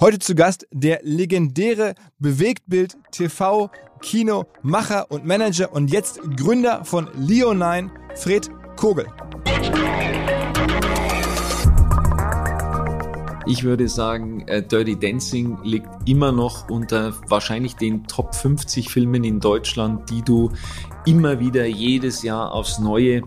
Heute zu Gast der legendäre Bewegtbild TV, Kino, Macher und Manager und jetzt Gründer von Leo9, Fred Kogel. Ich würde sagen, äh, Dirty Dancing liegt immer noch unter wahrscheinlich den Top 50 Filmen in Deutschland, die du immer wieder jedes Jahr aufs Neue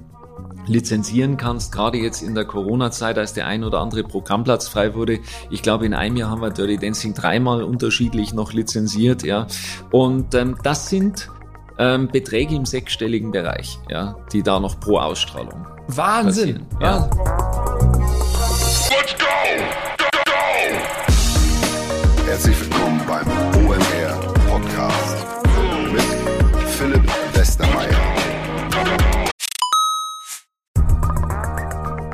lizenzieren kannst, gerade jetzt in der Corona-Zeit, als der ein oder andere Programmplatz frei wurde. Ich glaube, in einem Jahr haben wir Dirty Dancing dreimal unterschiedlich noch lizenziert, ja. Und ähm, das sind ähm, Beträge im sechsstelligen Bereich, ja, die da noch pro Ausstrahlung. Wahnsinn! Ja. Let's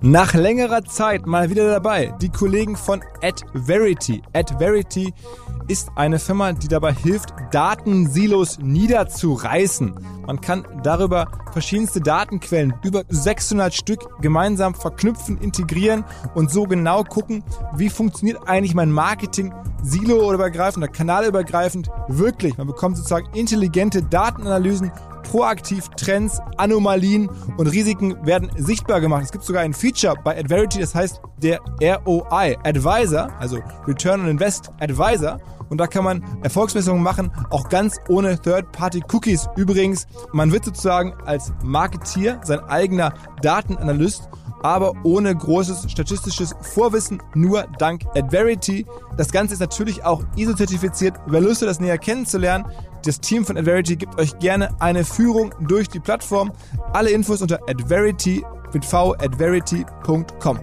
Nach längerer Zeit mal wieder dabei, die Kollegen von AdVerity. AdVerity ist eine Firma, die dabei hilft, Datensilos niederzureißen. Man kann darüber verschiedenste Datenquellen, über 600 Stück, gemeinsam verknüpfen, integrieren und so genau gucken, wie funktioniert eigentlich mein Marketing silo-übergreifend oder kanalübergreifend wirklich. Man bekommt sozusagen intelligente Datenanalysen proaktiv Trends, Anomalien und Risiken werden sichtbar gemacht. Es gibt sogar ein Feature bei Adverity, das heißt der ROI Advisor, also Return on Invest Advisor. Und da kann man Erfolgsmessungen machen, auch ganz ohne Third-Party-Cookies. Übrigens, man wird sozusagen als Marketeer sein eigener Datenanalyst aber ohne großes statistisches Vorwissen, nur dank Adverity. Das Ganze ist natürlich auch ISO-zertifiziert. Wer Lust hat, das näher kennenzulernen, das Team von Adverity gibt euch gerne eine Führung durch die Plattform. Alle Infos unter adverity mit v adverity.com.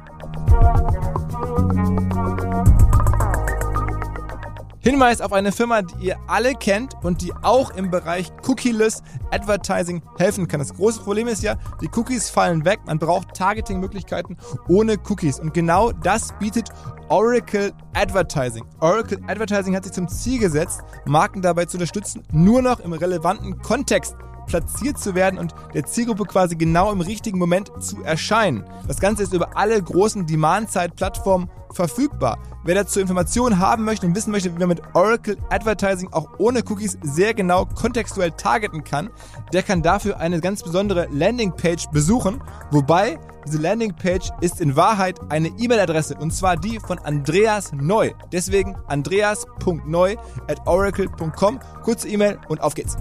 Hinweis auf eine Firma, die ihr alle kennt und die auch im Bereich Cookieless Advertising helfen kann. Das große Problem ist ja, die Cookies fallen weg. Man braucht Targeting-Möglichkeiten ohne Cookies. Und genau das bietet Oracle Advertising. Oracle Advertising hat sich zum Ziel gesetzt, Marken dabei zu unterstützen, nur noch im relevanten Kontext platziert zu werden und der Zielgruppe quasi genau im richtigen Moment zu erscheinen. Das Ganze ist über alle großen Demand-Side-Plattformen verfügbar. Wer dazu Informationen haben möchte und wissen möchte, wie man mit Oracle Advertising auch ohne Cookies sehr genau kontextuell targeten kann, der kann dafür eine ganz besondere Landingpage besuchen, wobei diese Landingpage ist in Wahrheit eine E-Mail-Adresse und zwar die von Andreas Neu. Deswegen andreas.neu at oracle.com. Kurze E-Mail und auf geht's.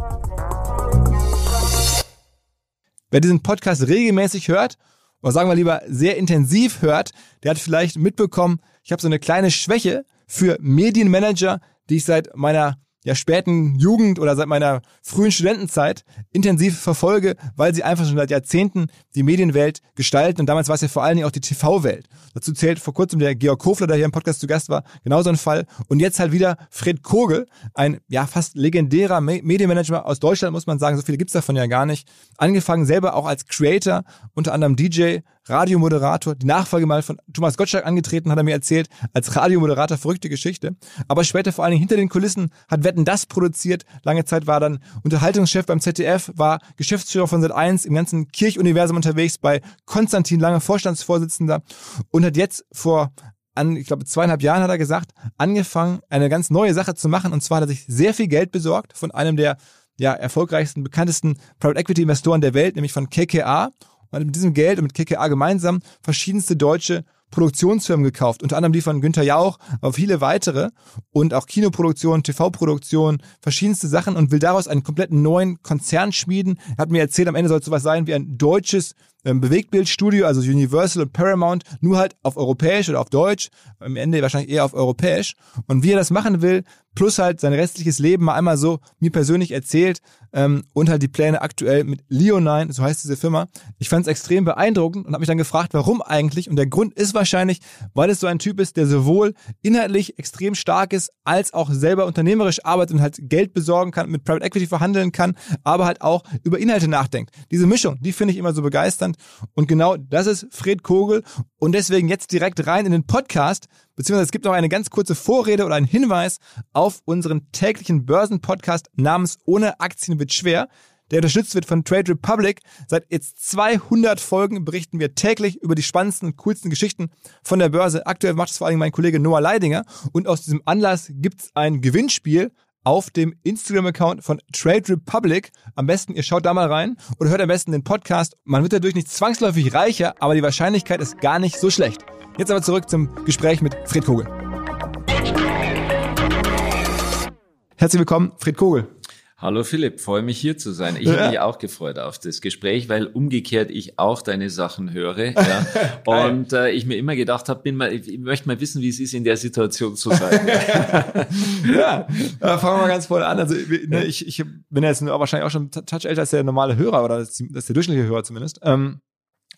Wer diesen Podcast regelmäßig hört, oder sagen wir lieber sehr intensiv hört, der hat vielleicht mitbekommen, ich habe so eine kleine Schwäche für Medienmanager, die ich seit meiner ja, späten Jugend oder seit meiner frühen Studentenzeit intensiv verfolge, weil sie einfach schon seit Jahrzehnten die Medienwelt gestalten und damals war es ja vor allen Dingen auch die TV-Welt. Dazu zählt vor kurzem der Georg Kofler, der hier im Podcast zu Gast war, genauso ein Fall und jetzt halt wieder Fred Kogel, ein ja fast legendärer Medienmanager aus Deutschland, muss man sagen, so viele gibt's davon ja gar nicht. Angefangen selber auch als Creator, unter anderem DJ, Radiomoderator, die Nachfolge mal von Thomas Gottschalk angetreten, hat er mir erzählt, als Radiomoderator, verrückte Geschichte. Aber später vor allen Dingen hinter den Kulissen hat Wetten das produziert. Lange Zeit war dann Unterhaltungschef beim ZDF, war Geschäftsführer von Sat1 im ganzen Kirchuniversum unterwegs, bei Konstantin Lange Vorstandsvorsitzender und hat jetzt vor an, ich glaube, zweieinhalb Jahren hat er gesagt, angefangen, eine ganz neue Sache zu machen. Und zwar hat er sich sehr viel Geld besorgt von einem der ja, erfolgreichsten, bekanntesten Private Equity Investoren der Welt, nämlich von KKA. Hat mit diesem Geld und mit KKA gemeinsam verschiedenste deutsche Produktionsfirmen gekauft, unter anderem die von Günther Jauch, aber viele weitere. Und auch Kinoproduktion, TV-Produktion, verschiedenste Sachen. Und will daraus einen kompletten neuen Konzern schmieden. Er hat mir erzählt, am Ende soll es sowas sein wie ein deutsches ähm, Bewegtbildstudio, also Universal und Paramount, nur halt auf europäisch oder auf Deutsch, am Ende wahrscheinlich eher auf europäisch. Und wie er das machen will, plus halt sein restliches Leben mal einmal so mir persönlich erzählt ähm, und halt die Pläne aktuell mit Leonine, so heißt diese Firma. Ich fand es extrem beeindruckend und habe mich dann gefragt, warum eigentlich. Und der Grund ist wahrscheinlich, weil es so ein Typ ist, der sowohl inhaltlich extrem stark ist, als auch selber unternehmerisch arbeitet und halt Geld besorgen kann, mit Private Equity verhandeln kann, aber halt auch über Inhalte nachdenkt. Diese Mischung, die finde ich immer so begeisternd. Und genau das ist Fred Kogel. Und deswegen jetzt direkt rein in den Podcast. Beziehungsweise es gibt noch eine ganz kurze Vorrede oder einen Hinweis auf unseren täglichen Börsenpodcast namens Ohne Aktien wird schwer der unterstützt wird von Trade Republic. Seit jetzt 200 Folgen berichten wir täglich über die spannendsten und coolsten Geschichten von der Börse. Aktuell macht es vor allem mein Kollege Noah Leidinger. Und aus diesem Anlass gibt es ein Gewinnspiel auf dem Instagram-Account von Trade Republic. Am besten, ihr schaut da mal rein oder hört am besten den Podcast. Man wird dadurch nicht zwangsläufig reicher, aber die Wahrscheinlichkeit ist gar nicht so schlecht. Jetzt aber zurück zum Gespräch mit Fred Kogel. Herzlich willkommen, Fred Kogel. Hallo Philipp, freue mich hier zu sein. Ich ja. habe mich auch gefreut auf das Gespräch, weil umgekehrt ich auch deine Sachen höre. Ja. und äh, ich mir immer gedacht habe, bin mal, ich möchte mal wissen, wie es ist, in der Situation zu sein. ja, ja fangen wir mal ganz vorne an. Also ne, ich, ich bin jetzt wahrscheinlich auch schon touch älter als der normale Hörer oder das ist der durchschnittliche Hörer zumindest. Ähm,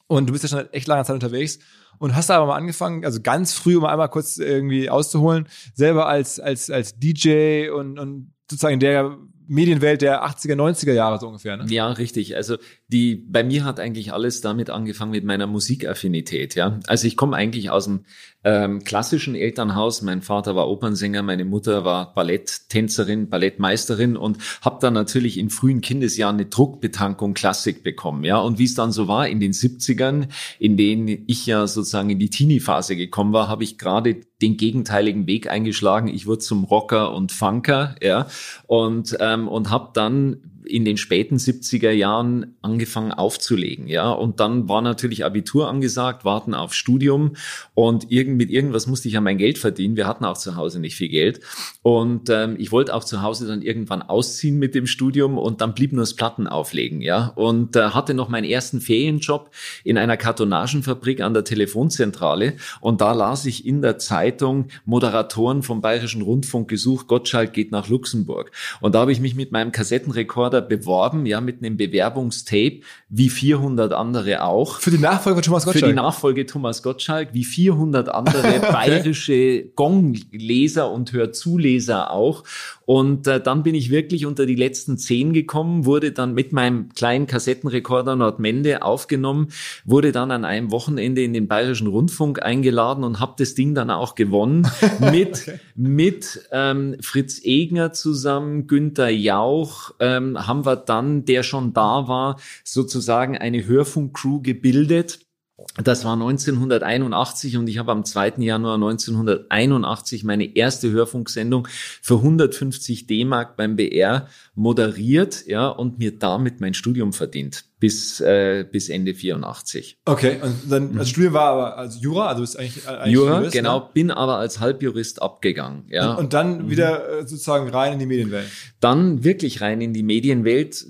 und du bist ja schon echt lange Zeit unterwegs und hast da aber mal angefangen, also ganz früh, um einmal kurz irgendwie auszuholen, selber als, als, als DJ und, und sozusagen der Medienwelt der 80er, 90er Jahre so ungefähr. Ne? Ja, richtig. Also die bei mir hat eigentlich alles damit angefangen mit meiner Musikaffinität. Ja, also ich komme eigentlich aus dem ähm, klassischen Elternhaus. Mein Vater war Opernsänger, meine Mutter war Balletttänzerin, Ballettmeisterin und habe dann natürlich in frühen Kindesjahren eine Druckbetankung Klassik bekommen. Ja, und wie es dann so war in den 70ern, in denen ich ja sozusagen in die Teenie-Phase gekommen war, habe ich gerade den gegenteiligen Weg eingeschlagen. Ich wurde zum Rocker und Funker, ja, und ähm, und habe dann in den späten 70er Jahren angefangen aufzulegen, ja. Und dann war natürlich Abitur angesagt, warten auf Studium und irgend, mit irgendwas musste ich ja mein Geld verdienen. Wir hatten auch zu Hause nicht viel Geld. Und ähm, ich wollte auch zu Hause dann irgendwann ausziehen mit dem Studium und dann blieb nur das Platten auflegen, ja. Und äh, hatte noch meinen ersten Ferienjob in einer Kartonagenfabrik an der Telefonzentrale und da las ich in der Zeitung Moderatoren vom Bayerischen Rundfunk gesucht, Gottschalk geht nach Luxemburg. Und da habe ich mich mit meinem Kassettenrekorder Recorder beworben, ja, mit einem Bewerbungstape, wie 400 andere auch. Für die Nachfolge von Thomas Gottschalk? Für die Nachfolge Thomas Gottschalk, wie 400 andere bayerische Gongleser und Hörzuleser auch. Und äh, dann bin ich wirklich unter die letzten zehn gekommen, wurde dann mit meinem kleinen Kassettenrekorder Nordmende aufgenommen, wurde dann an einem Wochenende in den Bayerischen Rundfunk eingeladen und habe das Ding dann auch gewonnen mit okay. mit ähm, Fritz Egner zusammen, Günther Jauch, ähm, haben wir dann, der schon da war, sozusagen eine Hörfunkcrew gebildet das war 1981 und ich habe am 2. Januar 1981 meine erste Hörfunksendung für 150 D-Mark beim BR moderiert, ja, und mir damit mein Studium verdient bis äh, bis Ende 84. Okay, und dann das Studium war aber als Jura, also bist eigentlich, eigentlich Jura, Jurist, genau, ne? bin aber als Halbjurist abgegangen, ja. Und, und dann mhm. wieder äh, sozusagen rein in die Medienwelt. Dann wirklich rein in die Medienwelt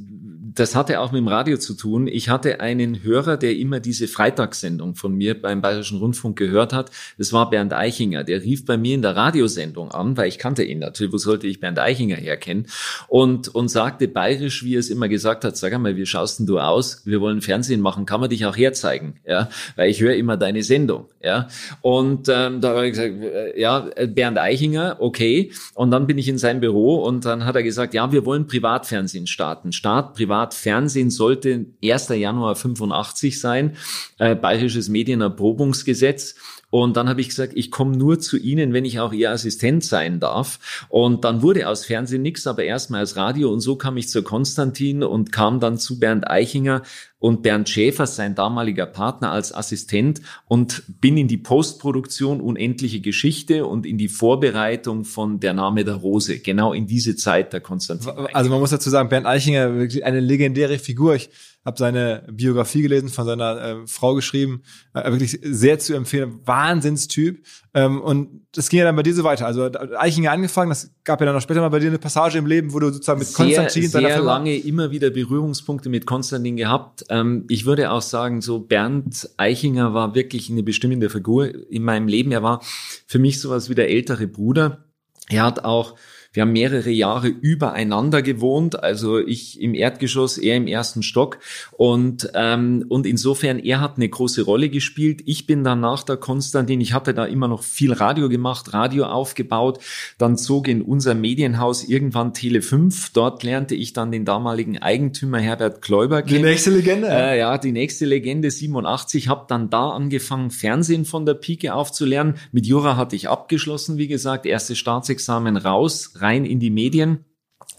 das hatte auch mit dem Radio zu tun. Ich hatte einen Hörer, der immer diese Freitagssendung von mir beim Bayerischen Rundfunk gehört hat. Das war Bernd Eichinger. Der rief bei mir in der Radiosendung an, weil ich kannte ihn natürlich. Wo sollte ich Bernd Eichinger herkennen? Und, und sagte bayerisch, wie er es immer gesagt hat, sag einmal, wie schaust denn du aus? Wir wollen Fernsehen machen. Kann man dich auch herzeigen? Ja, weil ich höre immer deine Sendung. Ja, und ähm, da habe ich gesagt, äh, ja, Bernd Eichinger, okay. Und dann bin ich in sein Büro und dann hat er gesagt, ja, wir wollen Privatfernsehen starten. Start, Privat Start Fernsehen sollte 1. Januar 85 sein, äh, Bayerisches Medienerprobungsgesetz. Und dann habe ich gesagt, ich komme nur zu Ihnen, wenn ich auch Ihr Assistent sein darf. Und dann wurde aus Fernsehen nichts, aber erstmal als Radio. Und so kam ich zu Konstantin und kam dann zu Bernd Eichinger und Bernd Schäfer, sein damaliger Partner, als Assistent und bin in die Postproduktion Unendliche Geschichte und in die Vorbereitung von Der Name der Rose, genau in diese Zeit der Konstantin. Also man muss dazu sagen, Bernd Eichinger, wirklich eine legendäre Figur. Ich habe seine Biografie gelesen, von seiner äh, Frau geschrieben, äh, wirklich sehr zu empfehlen, Wahnsinnstyp. Ähm, und das ging ja dann bei dir so weiter. Also Eichinger angefangen, das gab ja dann auch später mal bei dir eine Passage im Leben, wo du sozusagen mit sehr, Konstantin sehr Firma lange immer wieder Berührungspunkte mit Konstantin gehabt. Ähm, ich würde auch sagen, so Bernd Eichinger war wirklich eine bestimmende Figur in meinem Leben. Er war für mich sowas wie der ältere Bruder. Er hat auch wir haben mehrere Jahre übereinander gewohnt, also ich im Erdgeschoss, er im ersten Stock. Und, ähm, und insofern, er hat eine große Rolle gespielt. Ich bin dann nach der Konstantin, ich hatte da immer noch viel Radio gemacht, Radio aufgebaut, dann zog in unser Medienhaus irgendwann Tele 5. Dort lernte ich dann den damaligen Eigentümer Herbert Kläuber kennen. Die nächste Legende. Äh, ja, die nächste Legende, 87. Habe dann da angefangen, Fernsehen von der Pike aufzulernen. Mit Jura hatte ich abgeschlossen, wie gesagt, erste Staatsexamen raus, rein in die Medien.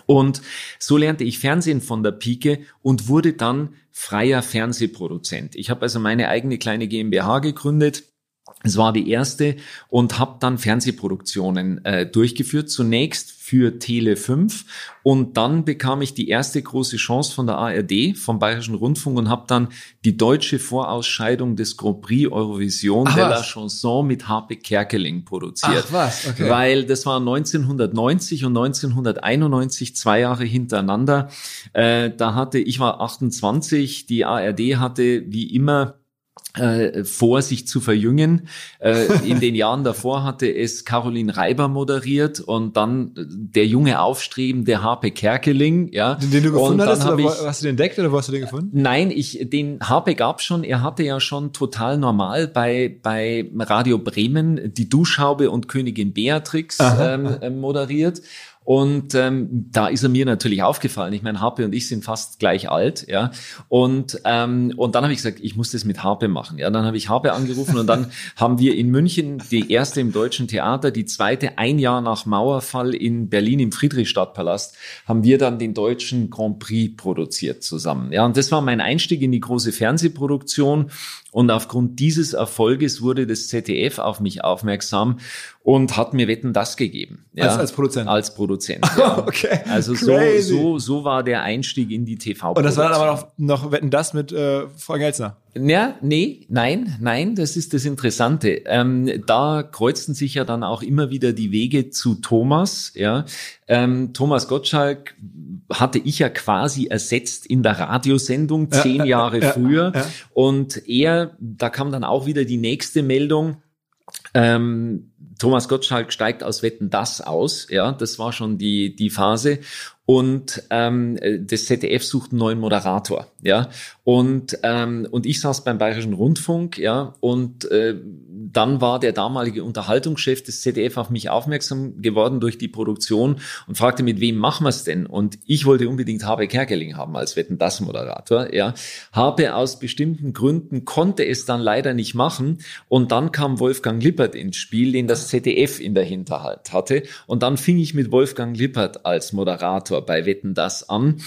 Und so lernte ich Fernsehen von der Pike und wurde dann freier Fernsehproduzent. Ich habe also meine eigene kleine GmbH gegründet es war die erste und habe dann Fernsehproduktionen äh, durchgeführt. Zunächst für Tele 5 und dann bekam ich die erste große Chance von der ARD, vom Bayerischen Rundfunk und habe dann die deutsche Vorausscheidung des Grand Prix Eurovision Ach, de la Chanson mit Harpe Kerkeling produziert. Ach was, okay. Weil das war 1990 und 1991, zwei Jahre hintereinander. Äh, da hatte, ich war 28, die ARD hatte wie immer äh, vor, sich zu verjüngen. Äh, in den Jahren davor hatte es Caroline Reiber moderiert und dann der junge aufstrebende Harpe Kerkeling. Ja. Den, den du gefunden hast, oder ich, hast du den entdeckt oder wo hast du den gefunden? Nein, ich, den Harpe gab schon. Er hatte ja schon total normal bei, bei Radio Bremen die Duschhaube und Königin Beatrix ähm, moderiert. Und ähm, da ist er mir natürlich aufgefallen. Ich meine, Harpe und ich sind fast gleich alt, ja. Und ähm, und dann habe ich gesagt, ich muss das mit Harpe machen. Ja, dann habe ich Harpe angerufen und dann haben wir in München die erste im Deutschen Theater, die zweite ein Jahr nach Mauerfall in Berlin im Friedrichstadtpalast, haben wir dann den deutschen Grand Prix produziert zusammen. Ja, und das war mein Einstieg in die große Fernsehproduktion. Und aufgrund dieses Erfolges wurde das ZDF auf mich aufmerksam und hat mir Wetten das gegeben. Ja, als, als Produzent? Als Produzent, ja. okay. Also so, so, so war der Einstieg in die TV. Und das war dann aber noch, noch Wetten das mit äh, Frau Gelzner? Ja, nee, nein, nein, das ist das Interessante. Ähm, da kreuzten sich ja dann auch immer wieder die Wege zu Thomas. Ja, ähm, Thomas Gottschalk hatte ich ja quasi ersetzt in der Radiosendung zehn Jahre ja, früher. Ja. Und er, da kam dann auch wieder die nächste Meldung. Ähm, Thomas Gottschalk steigt aus Wetten das aus, ja, das war schon die die Phase und ähm, das ZDF sucht einen neuen Moderator, ja. Und ähm, und ich saß beim Bayerischen Rundfunk, ja, und äh, dann war der damalige Unterhaltungschef des ZDF auf mich aufmerksam geworden durch die Produktion und fragte, mit wem machen wir es denn? Und ich wollte unbedingt Habe Kerkeling haben als Wetten das Moderator, ja. Habe aus bestimmten Gründen konnte es dann leider nicht machen und dann kam Wolfgang Lippert ins Spiel, den das ZDF in der Hinterhalt hatte und dann fing ich mit Wolfgang Lippert als Moderator Moderator bei Wetten das an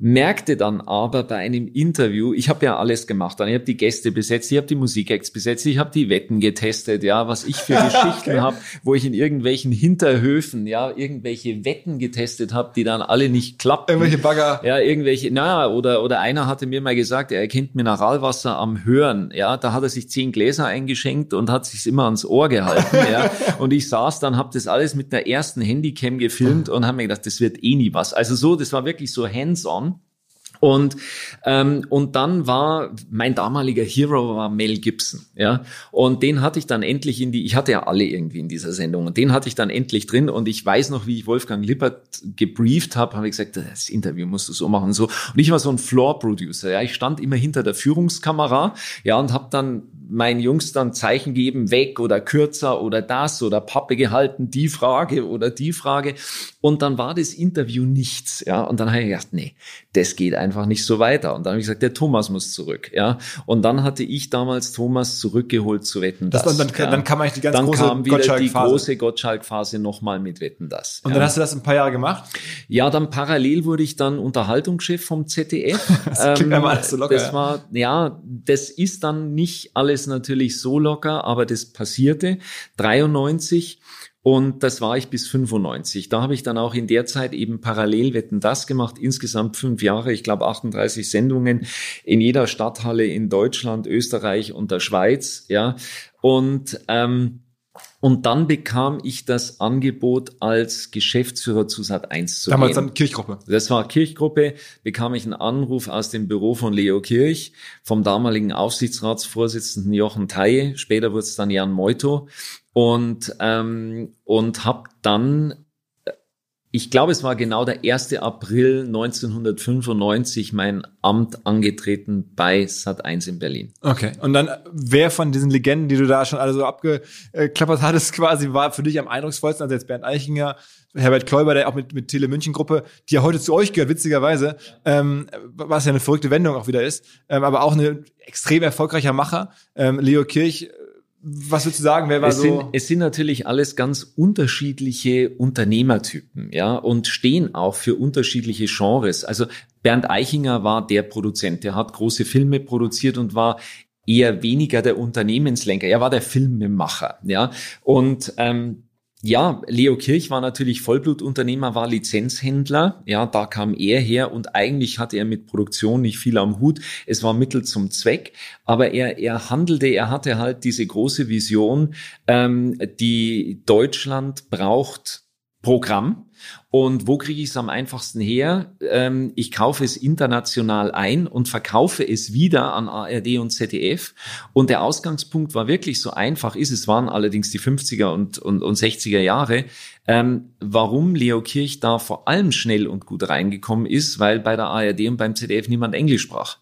merkte dann aber bei einem Interview, ich habe ja alles gemacht, dann ich habe die Gäste besetzt, ich habe die Musikacts besetzt, ich habe die Wetten getestet, ja, was ich für Geschichten okay. habe, wo ich in irgendwelchen Hinterhöfen, ja, irgendwelche Wetten getestet habe, die dann alle nicht klappten. Irgendwelche Bagger. Ja, irgendwelche, naja, oder oder einer hatte mir mal gesagt, er erkennt Mineralwasser am Hören, ja, da hat er sich zehn Gläser eingeschenkt und hat sich's immer ans Ohr gehalten, ja, und ich saß dann, habe das alles mit der ersten Handycam gefilmt und habe mir gedacht, das wird eh nie was. Also so, das war wirklich so hands-on und, ähm, und dann war mein damaliger Hero war Mel Gibson, ja. Und den hatte ich dann endlich in die, ich hatte ja alle irgendwie in dieser Sendung und den hatte ich dann endlich drin und ich weiß noch, wie ich Wolfgang Lippert gebrieft habe, habe ich gesagt, das Interview musst du so machen so. Und ich war so ein Floor-Producer, ja. Ich stand immer hinter der Führungskamera, ja, und habe dann meinen Jungs dann Zeichen geben, weg oder kürzer oder das oder Pappe gehalten, die Frage oder die Frage. Und dann war das Interview nichts, ja. Und dann habe ich gedacht, nee, das geht einfach einfach nicht so weiter. Und dann habe ich gesagt, der Thomas muss zurück, ja. Und dann hatte ich damals Thomas zurückgeholt zu Wetten, das. das dann, ja. dann kam eigentlich die ganz dann große kam wieder die Gottschalk-Phase. große Gottschalk-Phase nochmal mit Wetten, das. Und ja. dann hast du das ein paar Jahre gemacht? Ja, dann parallel wurde ich dann Unterhaltungschef vom ZDF. Das klingt einmal alles so locker, Das ja. war, ja, das ist dann nicht alles natürlich so locker, aber das passierte. 93 und das war ich bis 95. Da habe ich dann auch in der Zeit eben parallel Wetten das gemacht, insgesamt fünf Jahre, ich glaube 38 Sendungen in jeder Stadthalle in Deutschland, Österreich und der Schweiz, ja. Und ähm, und dann bekam ich das Angebot als Geschäftsführer zu Sat 1 zu Damals gehen. dann Kirchgruppe. Das war Kirchgruppe, bekam ich einen Anruf aus dem Büro von Leo Kirch, vom damaligen Aufsichtsratsvorsitzenden Jochen Theie, später wurde es dann Jan Meuto und, ähm, und habe dann, äh, ich glaube es war genau der 1. April 1995 mein Amt angetreten bei Sat1 in Berlin. Okay. Und dann, wer von diesen Legenden, die du da schon alle so abgeklappert hattest, quasi, war für dich am eindrucksvollsten? Also jetzt Bernd Eichinger, Herbert Kläuber, der auch mit, mit Tele München Gruppe, die ja heute zu euch gehört, witzigerweise, ähm, was ja eine verrückte Wendung auch wieder ist, ähm, aber auch ein extrem erfolgreicher Macher. Ähm, Leo Kirch, was würdest du sagen, wer war Es so? sind, es sind natürlich alles ganz unterschiedliche Unternehmertypen, ja, und stehen auch für unterschiedliche Genres. Also Bernd Eichinger war der Produzent, der hat große Filme produziert und war eher weniger der Unternehmenslenker. Er war der Filmemacher, ja. Und ähm, ja, Leo Kirch war natürlich Vollblutunternehmer, war Lizenzhändler. Ja, da kam er her und eigentlich hatte er mit Produktion nicht viel am Hut. Es war Mittel zum Zweck, aber er, er handelte, er hatte halt diese große Vision, ähm, die Deutschland braucht Programm. Und wo kriege ich es am einfachsten her? Ähm, ich kaufe es international ein und verkaufe es wieder an ARD und ZDF. Und der Ausgangspunkt war wirklich so einfach ist. Es waren allerdings die 50er und, und, und 60er Jahre. Ähm, warum Leo Kirch da vor allem schnell und gut reingekommen ist, weil bei der ARD und beim ZDF niemand Englisch sprach.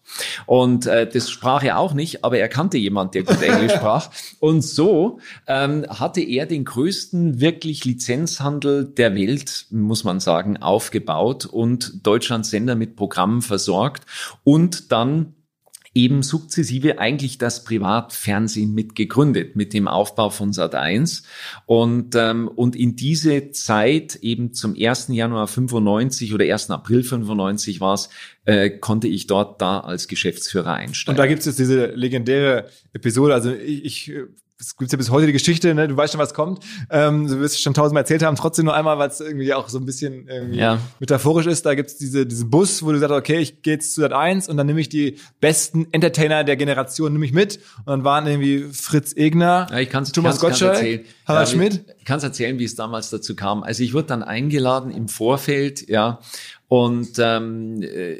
Und äh, das sprach er auch nicht, aber er kannte jemand, der gut Englisch sprach. Und so ähm, hatte er den größten wirklich Lizenzhandel der Welt, muss man sagen, aufgebaut und Deutschlands Sender mit Programmen versorgt und dann eben sukzessive eigentlich das Privatfernsehen mit gegründet, mit dem Aufbau von Sat1. Und, ähm, und in diese Zeit, eben zum 1. Januar 95 oder 1. April 95 war es, äh, konnte ich dort da als Geschäftsführer einsteigen. Und da gibt es jetzt diese legendäre Episode, also ich, ich es gibt ja bis heute die Geschichte, ne? du weißt schon, was kommt. Ähm, du wirst es schon tausendmal erzählt haben, trotzdem nur einmal, weil es irgendwie auch so ein bisschen Ja. metaphorisch ist. Da gibt's diese, diesen Bus, wo du sagst, okay, ich gehe jetzt zu Sat 1 und dann nehme ich die besten Entertainer der Generation nehme ich mit. Und dann waren irgendwie Fritz Egner, Ja, ich kann's, Thomas kann's, Gottschalk, kann's. Harald ja, Schmidt. Ich kann erzählen, wie es damals dazu kam. Also ich wurde dann eingeladen im Vorfeld, ja, und ähm, äh,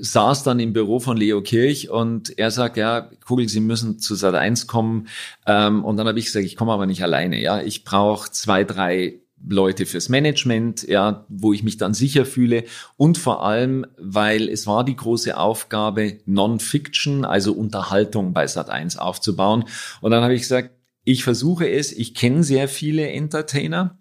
saß dann im Büro von Leo Kirch und er sagt, ja, Kugel, Sie müssen zu Sat 1 kommen. Ähm, und dann habe ich gesagt, ich komme aber nicht alleine. Ja, ich brauche zwei, drei Leute fürs Management, ja, wo ich mich dann sicher fühle und vor allem, weil es war die große Aufgabe, Non-Fiction, also Unterhaltung bei Sat1 aufzubauen. Und dann habe ich gesagt, ich versuche es, ich kenne sehr viele Entertainer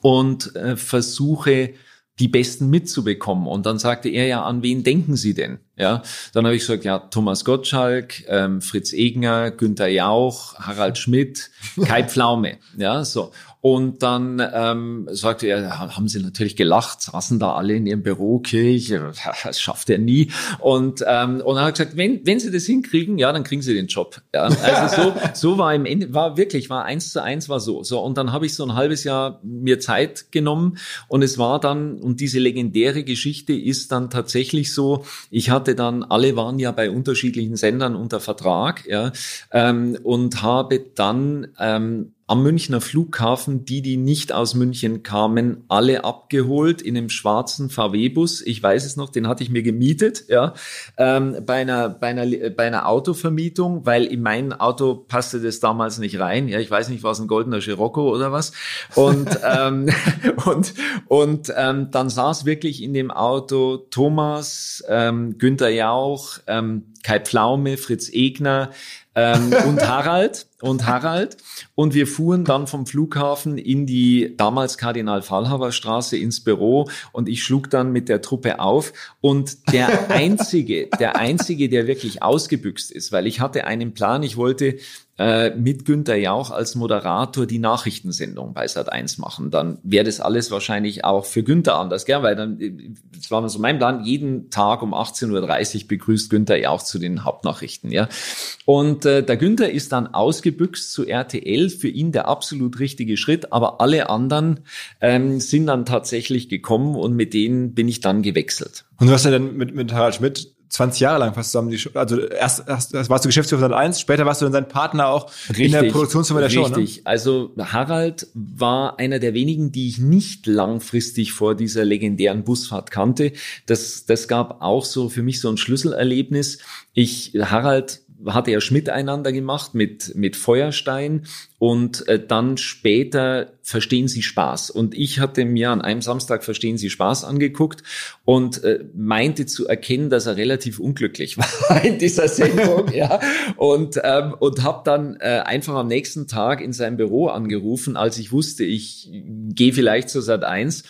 und äh, versuche die Besten mitzubekommen. Und dann sagte er ja, an wen denken Sie denn? Ja, dann habe ich gesagt, ja, Thomas Gottschalk, ähm, Fritz Egner, Günther Jauch, Harald Schmidt, Kai Pflaume. Ja, so. Und dann ähm, sagte er, haben sie natürlich gelacht, saßen da alle in ihrem Büro, Kirch, das schafft er nie. Und, ähm, und dann hat er gesagt, wenn, wenn sie das hinkriegen, ja, dann kriegen sie den Job. Ja, also so, so war im Ende, war wirklich, war eins zu eins, war so. So, und dann habe ich so ein halbes Jahr mir Zeit genommen und es war dann, und diese legendäre Geschichte ist dann tatsächlich so, ich hatte dann, alle waren ja bei unterschiedlichen Sendern unter Vertrag, ja, ähm, und habe dann ähm, am Münchner Flughafen, die, die nicht aus München kamen, alle abgeholt in einem schwarzen VW-Bus. Ich weiß es noch, den hatte ich mir gemietet, ja, ähm, bei einer, bei einer, bei einer Autovermietung, weil in mein Auto passte das damals nicht rein. Ja, ich weiß nicht, war es ein goldener Scirocco oder was. Und, ähm, und, und, ähm, dann saß wirklich in dem Auto Thomas, ähm, Günther Jauch, ähm, Kai Pflaume, Fritz Egner ähm, und Harald und Harald. Und wir fuhren dann vom Flughafen in die damals Kardinal Fallhaber Straße ins Büro und ich schlug dann mit der Truppe auf. Und der einzige, der einzige, der wirklich ausgebüxt ist, weil ich hatte einen Plan, ich wollte äh, mit Günther Jauch als Moderator die Nachrichtensendung bei Sat1 machen. Dann wäre das alles wahrscheinlich auch für Günther anders, gell? weil dann, das war so mein Plan, jeden Tag um 18.30 Uhr begrüßt Günther Jauch zu den Hauptnachrichten. ja. Und äh, der Günther ist dann ausgebüxt zu RTL, für ihn der absolut richtige Schritt, aber alle anderen ähm, sind dann tatsächlich gekommen und mit denen bin ich dann gewechselt. Und du hast ja dann mit, mit Harald Schmidt 20 Jahre lang fast zusammen. Die, also erst, erst, erst warst du Geschäftsführer Sat 1, später warst du dann sein Partner auch richtig, in der Produktionsfirma der richtig. Show. Ne? Richtig. Also Harald war einer der wenigen, die ich nicht langfristig vor dieser legendären Busfahrt kannte. Das, das gab auch so für mich so ein Schlüsselerlebnis. Ich, Harald hatte er Schmidt einander gemacht mit, mit Feuerstein und äh, dann später Verstehen Sie Spaß. Und ich hatte mir an einem Samstag Verstehen Sie Spaß angeguckt und äh, meinte zu erkennen, dass er relativ unglücklich war in dieser Sendung. ja. Und, ähm, und habe dann äh, einfach am nächsten Tag in seinem Büro angerufen, als ich wusste, ich gehe vielleicht zur Sat 1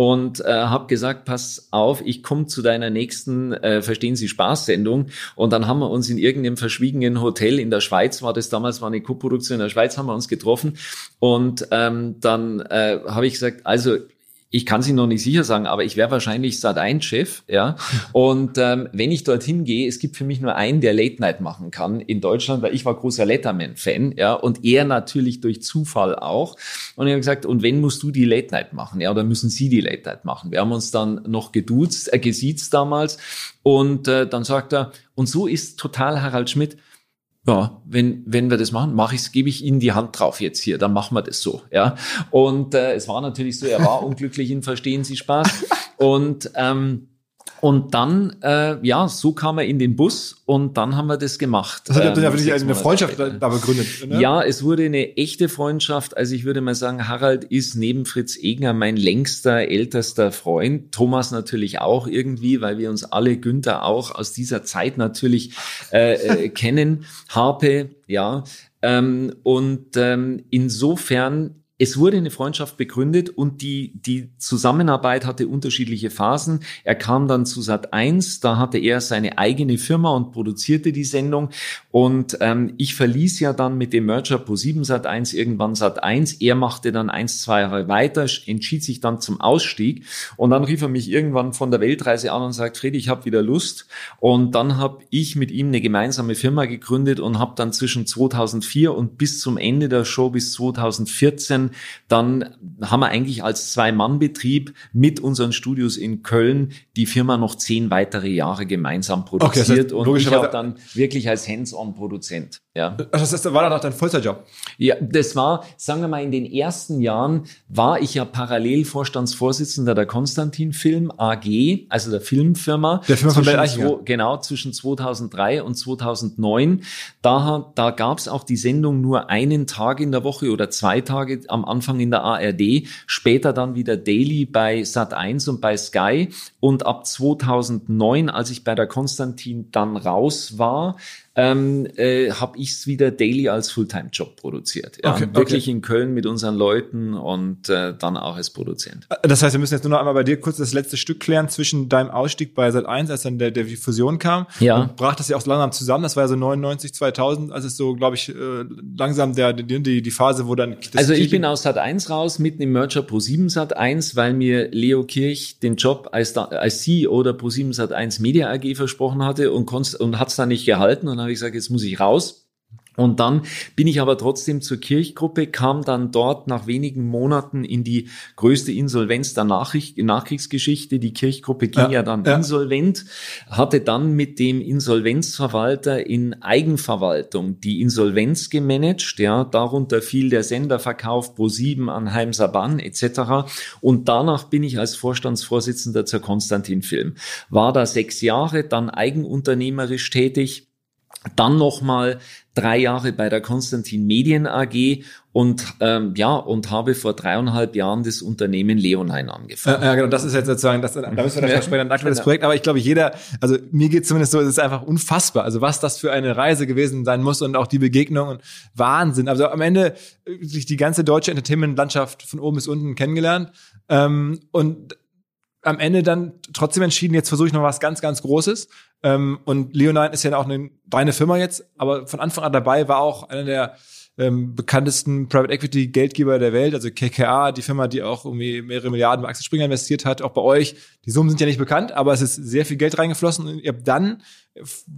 und äh, habe gesagt, pass auf, ich komme zu deiner nächsten äh, Verstehen Sie Spaß-Sendung. Und dann haben wir uns in irgendeinem verschwiegenen Hotel in der Schweiz, war das damals, war eine Co-Produktion in der Schweiz, haben wir uns getroffen. Und ähm, dann äh, habe ich gesagt, also ich kann sie noch nicht sicher sagen, aber ich wäre wahrscheinlich Sat1-Chef, ja. Und ähm, wenn ich dorthin gehe, es gibt für mich nur einen, der Late Night machen kann in Deutschland, weil ich war großer Letterman-Fan, ja, und er natürlich durch Zufall auch. Und ich habe gesagt, und wenn musst du die Late Night machen, ja, oder müssen Sie die Late Night machen? Wir haben uns dann noch geduzt, äh, gesiezt damals, und äh, dann sagt er, und so ist total Harald Schmidt ja, wenn, wenn wir das machen, mache ich gebe ich Ihnen die Hand drauf jetzt hier, dann machen wir das so, ja. Und äh, es war natürlich so, er war unglücklich in Verstehen Sie Spaß. Und ähm, und dann, äh, ja, so kam er in den Bus und dann haben wir das gemacht. Das hat ähm, ja wirklich eine Freundschaft da, da begründet. Ne? Ja, es wurde eine echte Freundschaft. Also ich würde mal sagen, Harald ist neben Fritz Egner mein längster, ältester Freund. Thomas natürlich auch irgendwie, weil wir uns alle, Günther auch aus dieser Zeit natürlich äh, äh, kennen. Harpe, ja. Ähm, und ähm, insofern es wurde eine Freundschaft begründet und die, die Zusammenarbeit hatte unterschiedliche Phasen. Er kam dann zu Sat 1, da hatte er seine eigene Firma und produzierte die Sendung. Und ähm, ich verließ ja dann mit dem Merger Pro 7 Sat 1 irgendwann Sat 1. Er machte dann eins, zwei Jahre weiter, entschied sich dann zum Ausstieg. Und dann rief er mich irgendwann von der Weltreise an und sagt, Fred, ich habe wieder Lust. Und dann habe ich mit ihm eine gemeinsame Firma gegründet und habe dann zwischen 2004 und bis zum Ende der Show bis 2014 dann haben wir eigentlich als Zwei-Mann-Betrieb mit unseren Studios in Köln die Firma noch zehn weitere Jahre gemeinsam produziert okay, das heißt, und ich auch dann wirklich als Hands-on-Produzent. Ja. Das heißt, war dann auch dein Vollzeitjob? Ja, das war, sagen wir mal, in den ersten Jahren war ich ja parallel Vorstandsvorsitzender der Konstantin Film AG, also der Filmfirma. Der Firma von Bell Genau, zwischen 2003 und 2009. Da, da gab es auch die Sendung nur einen Tag in der Woche oder zwei Tage am Anfang in der ARD, später dann wieder Daily bei Sat1 und bei Sky. Und ab 2009, als ich bei der Konstantin dann raus war, ähm, äh, habe ich es wieder daily als Fulltime-Job produziert. Ja, okay, wirklich okay. in Köln mit unseren Leuten und äh, dann auch als Produzent. Äh, das heißt, wir müssen jetzt nur noch einmal bei dir kurz das letzte Stück klären zwischen deinem Ausstieg bei Sat1, als dann der, der Fusion kam. Ja. Und brach das ja auch langsam zusammen. Das war ja so 99, 2000, als es so, glaube ich, äh, langsam der, die, die Phase, wo dann... also ich bin aus Sat1 raus, mitten im Merger Pro7 Sat1, weil mir Leo Kirch den Job als, als CEO der Pro7 Sat1 Media AG versprochen hatte und, und hat es dann nicht gehalten und habe ich gesagt, jetzt muss ich raus. Und dann bin ich aber trotzdem zur Kirchgruppe, kam dann dort nach wenigen Monaten in die größte Insolvenz der Nachricht, Nachkriegsgeschichte. Die Kirchgruppe ging ja, ja dann ja. insolvent, hatte dann mit dem Insolvenzverwalter in Eigenverwaltung die Insolvenz gemanagt. Ja, darunter fiel der Senderverkauf Pro7 an Heimsaban etc. Und danach bin ich als Vorstandsvorsitzender zur Konstantin Film. War da sechs Jahre, dann eigenunternehmerisch tätig dann nochmal drei Jahre bei der Konstantin Medien AG und ähm, ja und habe vor dreieinhalb Jahren das Unternehmen Leonine angefangen. Ja, genau, das ist jetzt sozusagen, das, da müssen wir ja, sprechen, ein aktuelles genau. Projekt, aber ich glaube, jeder, also mir geht zumindest so, es ist einfach unfassbar, also was das für eine Reise gewesen sein muss und auch die Begegnung und Wahnsinn. Also am Ende sich die ganze deutsche Entertainment-Landschaft von oben bis unten kennengelernt ähm, und am Ende dann trotzdem entschieden, jetzt versuche ich noch was ganz, ganz Großes. Ähm, und Leonine ist ja auch eine reine Firma jetzt, aber von Anfang an dabei war auch einer der ähm, bekanntesten Private Equity Geldgeber der Welt, also KKA, die Firma, die auch irgendwie mehrere Milliarden bei Axel Springer investiert hat, auch bei euch. Die Summen sind ja nicht bekannt, aber es ist sehr viel Geld reingeflossen und ihr habt dann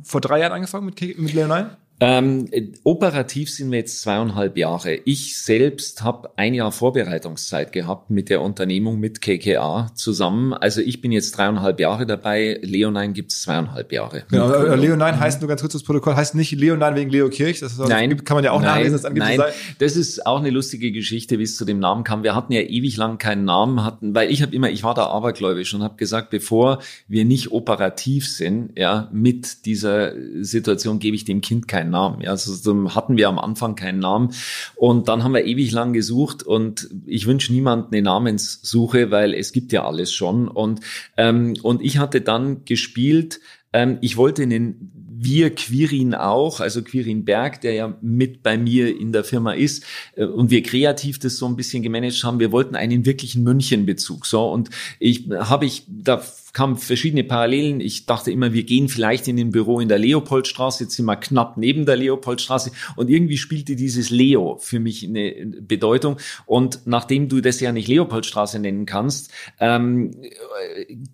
vor drei Jahren angefangen mit, mit Leonine? Ähm, operativ sind wir jetzt zweieinhalb Jahre. Ich selbst habe ein Jahr Vorbereitungszeit gehabt mit der Unternehmung mit KKA zusammen. Also ich bin jetzt dreieinhalb Jahre dabei. Leonine gibt's zweieinhalb Jahre. Genau, äh, Leonine heißt nur ganz kurz das Protokoll, heißt nicht Leonine wegen Leo Kirch. Das ist, nein, kann man ja auch nein, nachlesen. Das, nein, das ist auch eine lustige Geschichte, wie es zu dem Namen kam. Wir hatten ja ewig lang keinen Namen, hatten, weil ich habe immer, ich war da abergläubisch und habe gesagt, bevor wir nicht operativ sind, ja, mit dieser Situation gebe ich dem Kind keinen Namen. Ja, also hatten wir am Anfang keinen Namen und dann haben wir ewig lang gesucht und ich wünsche niemand eine Namenssuche, weil es gibt ja alles schon und ähm, und ich hatte dann gespielt. Ähm, ich wollte einen wir Quirin auch, also Quirin Berg, der ja mit bei mir in der Firma ist äh, und wir kreativ das so ein bisschen gemanagt haben, wir wollten einen wirklichen Münchenbezug. So und ich habe ich da kamen verschiedene Parallelen. Ich dachte immer, wir gehen vielleicht in den Büro in der Leopoldstraße. Jetzt sind wir knapp neben der Leopoldstraße. Und irgendwie spielte dieses Leo für mich eine Bedeutung. Und nachdem du das ja nicht Leopoldstraße nennen kannst, ähm,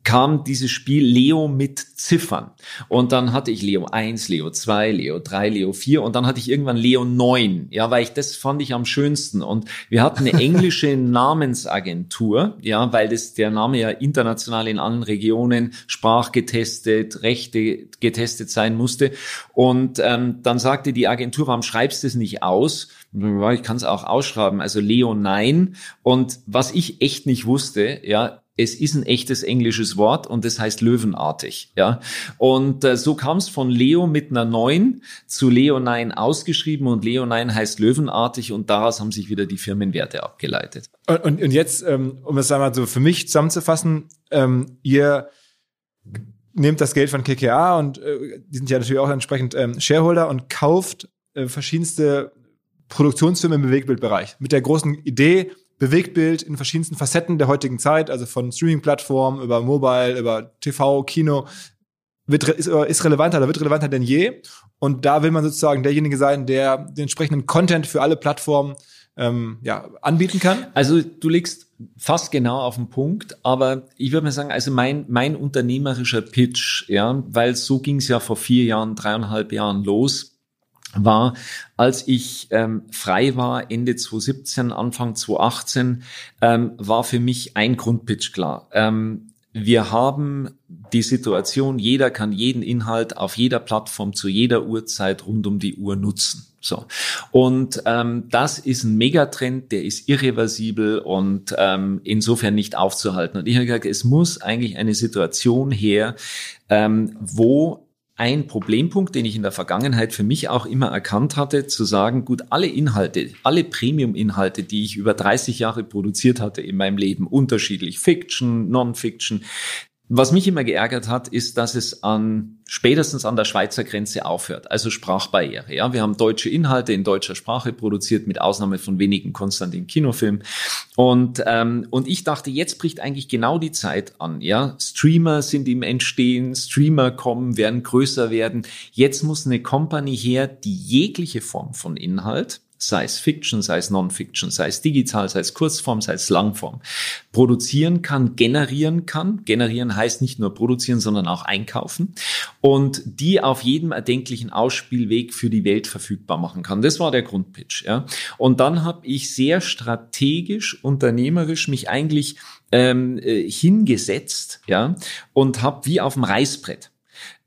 kam dieses Spiel Leo mit Ziffern. Und dann hatte ich Leo 1, Leo 2, Leo 3, Leo 4 und dann hatte ich irgendwann Leo 9. Ja, weil ich das fand ich am schönsten. Und wir hatten eine englische Namensagentur, ja, weil das der Name ja international in allen Regionen Regionen sprachgetestet, Rechte getestet sein musste. Und ähm, dann sagte die Agentur, warum schreibst du es nicht aus? Ich kann es auch ausschreiben, also Leo nein. Und was ich echt nicht wusste, ja, es ist ein echtes englisches Wort und das heißt löwenartig, ja. Und äh, so kam es von Leo mit einer 9 zu Leo 9 ausgeschrieben und Leo 9 heißt löwenartig und daraus haben sich wieder die Firmenwerte abgeleitet. Und, und, und jetzt, ähm, um es einmal so für mich zusammenzufassen, ähm, ihr nehmt das Geld von KKA und äh, die sind ja natürlich auch entsprechend ähm, Shareholder und kauft äh, verschiedenste Produktionsfirmen im Bewegtbildbereich mit der großen Idee, Bewegtbild in verschiedensten Facetten der heutigen Zeit, also von Streaming-Plattformen über Mobile, über TV, Kino, wird, ist, ist relevanter, da wird relevanter denn je. Und da will man sozusagen derjenige sein, der den entsprechenden Content für alle Plattformen ähm, ja, anbieten kann. Also du legst fast genau auf den Punkt, aber ich würde mal sagen, also mein, mein unternehmerischer Pitch, ja, weil so ging es ja vor vier Jahren, dreieinhalb Jahren los war, als ich ähm, frei war, Ende 2017, Anfang 2018, ähm, war für mich ein Grundpitch klar. Ähm, wir haben die Situation, jeder kann jeden Inhalt auf jeder Plattform zu jeder Uhrzeit rund um die Uhr nutzen. So. Und ähm, das ist ein Megatrend, der ist irreversibel und ähm, insofern nicht aufzuhalten. Und ich habe gesagt, es muss eigentlich eine Situation her, ähm, wo ein Problempunkt, den ich in der Vergangenheit für mich auch immer erkannt hatte, zu sagen, gut, alle Inhalte, alle Premium-Inhalte, die ich über 30 Jahre produziert hatte in meinem Leben, unterschiedlich, Fiction, Non-Fiction, was mich immer geärgert hat, ist, dass es an spätestens an der Schweizer Grenze aufhört, also Sprachbarriere. Ja, wir haben deutsche Inhalte in deutscher Sprache produziert, mit Ausnahme von wenigen Konstantin Kinofilmen. Und ähm, und ich dachte, jetzt bricht eigentlich genau die Zeit an. Ja, Streamer sind im Entstehen, Streamer kommen, werden größer werden. Jetzt muss eine Company her, die jegliche Form von Inhalt sei es Fiction, sei es Non-Fiction, sei es digital, sei es Kurzform, sei es Langform, produzieren kann, generieren kann. Generieren heißt nicht nur produzieren, sondern auch einkaufen und die auf jedem erdenklichen Ausspielweg für die Welt verfügbar machen kann. Das war der Grundpitch. Ja. Und dann habe ich sehr strategisch, unternehmerisch mich eigentlich ähm, äh, hingesetzt ja, und habe wie auf dem Reißbrett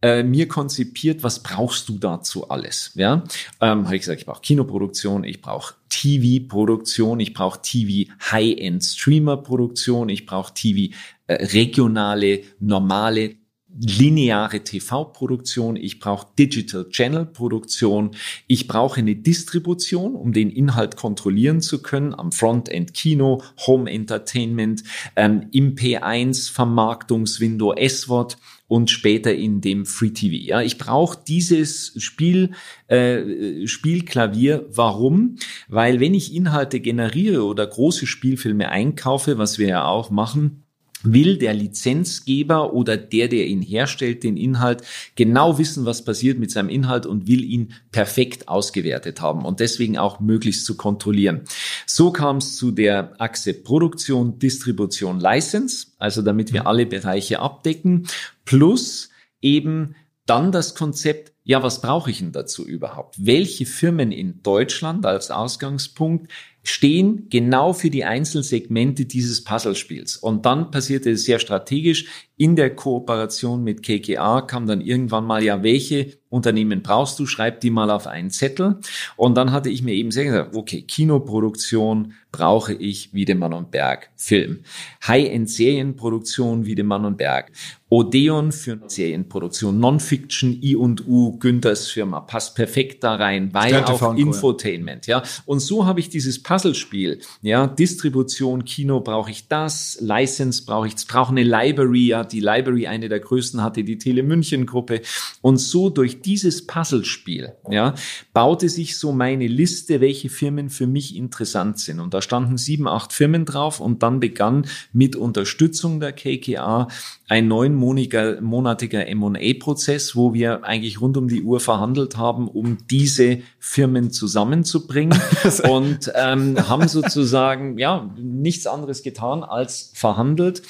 äh, mir konzipiert, was brauchst du dazu alles? Ja, ähm, habe ich gesagt, ich brauche Kinoproduktion, ich brauche TV-Produktion, ich brauche TV High-End Streamer-Produktion, ich brauche TV äh, regionale, normale lineare TV-Produktion, ich brauche Digital Channel Produktion, ich brauche eine Distribution, um den Inhalt kontrollieren zu können, am Frontend Kino, Home Entertainment, ähm, im P1 Vermarktungswindow SWOT und später in dem Free TV. Ja, ich brauche dieses Spiel, äh, Spielklavier. Warum? Weil wenn ich Inhalte generiere oder große Spielfilme einkaufe, was wir ja auch machen, will der Lizenzgeber oder der, der ihn herstellt, den Inhalt genau wissen, was passiert mit seinem Inhalt und will ihn perfekt ausgewertet haben und deswegen auch möglichst zu kontrollieren. So kam es zu der Achse Produktion, Distribution, License, also damit wir alle Bereiche abdecken, plus eben dann das Konzept, ja, was brauche ich denn dazu überhaupt? Welche Firmen in Deutschland als Ausgangspunkt stehen genau für die Einzelsegmente dieses Puzzlespiels. Und dann passierte es sehr strategisch. In der Kooperation mit KKA kam dann irgendwann mal, ja, welche Unternehmen brauchst du? Schreib die mal auf einen Zettel. Und dann hatte ich mir eben sehr gesagt, okay, Kinoproduktion brauche ich Wiedemann und Berg Film. High-End-Serienproduktion Wiedemann und Berg. Odeon für Serienproduktion. Non-Fiction, I und U, Günthers Firma. Passt perfekt da rein, weil auch Infotainment, ja. Und so habe ich dieses Puzzlespiel, ja. Distribution, Kino brauche ich das, License brauche ich, brauche eine Library, ja. Die Library, eine der größten, hatte die Tele München Gruppe. Und so durch dieses Puzzlespiel, ja, baute sich so meine Liste, welche Firmen für mich interessant sind. Und da standen sieben, acht Firmen drauf und dann begann mit Unterstützung der KKA ein neunmonatiger M&A-Prozess, wo wir eigentlich rund um die Uhr verhandelt haben, um diese Firmen zusammenzubringen und ähm, haben sozusagen ja nichts anderes getan als verhandelt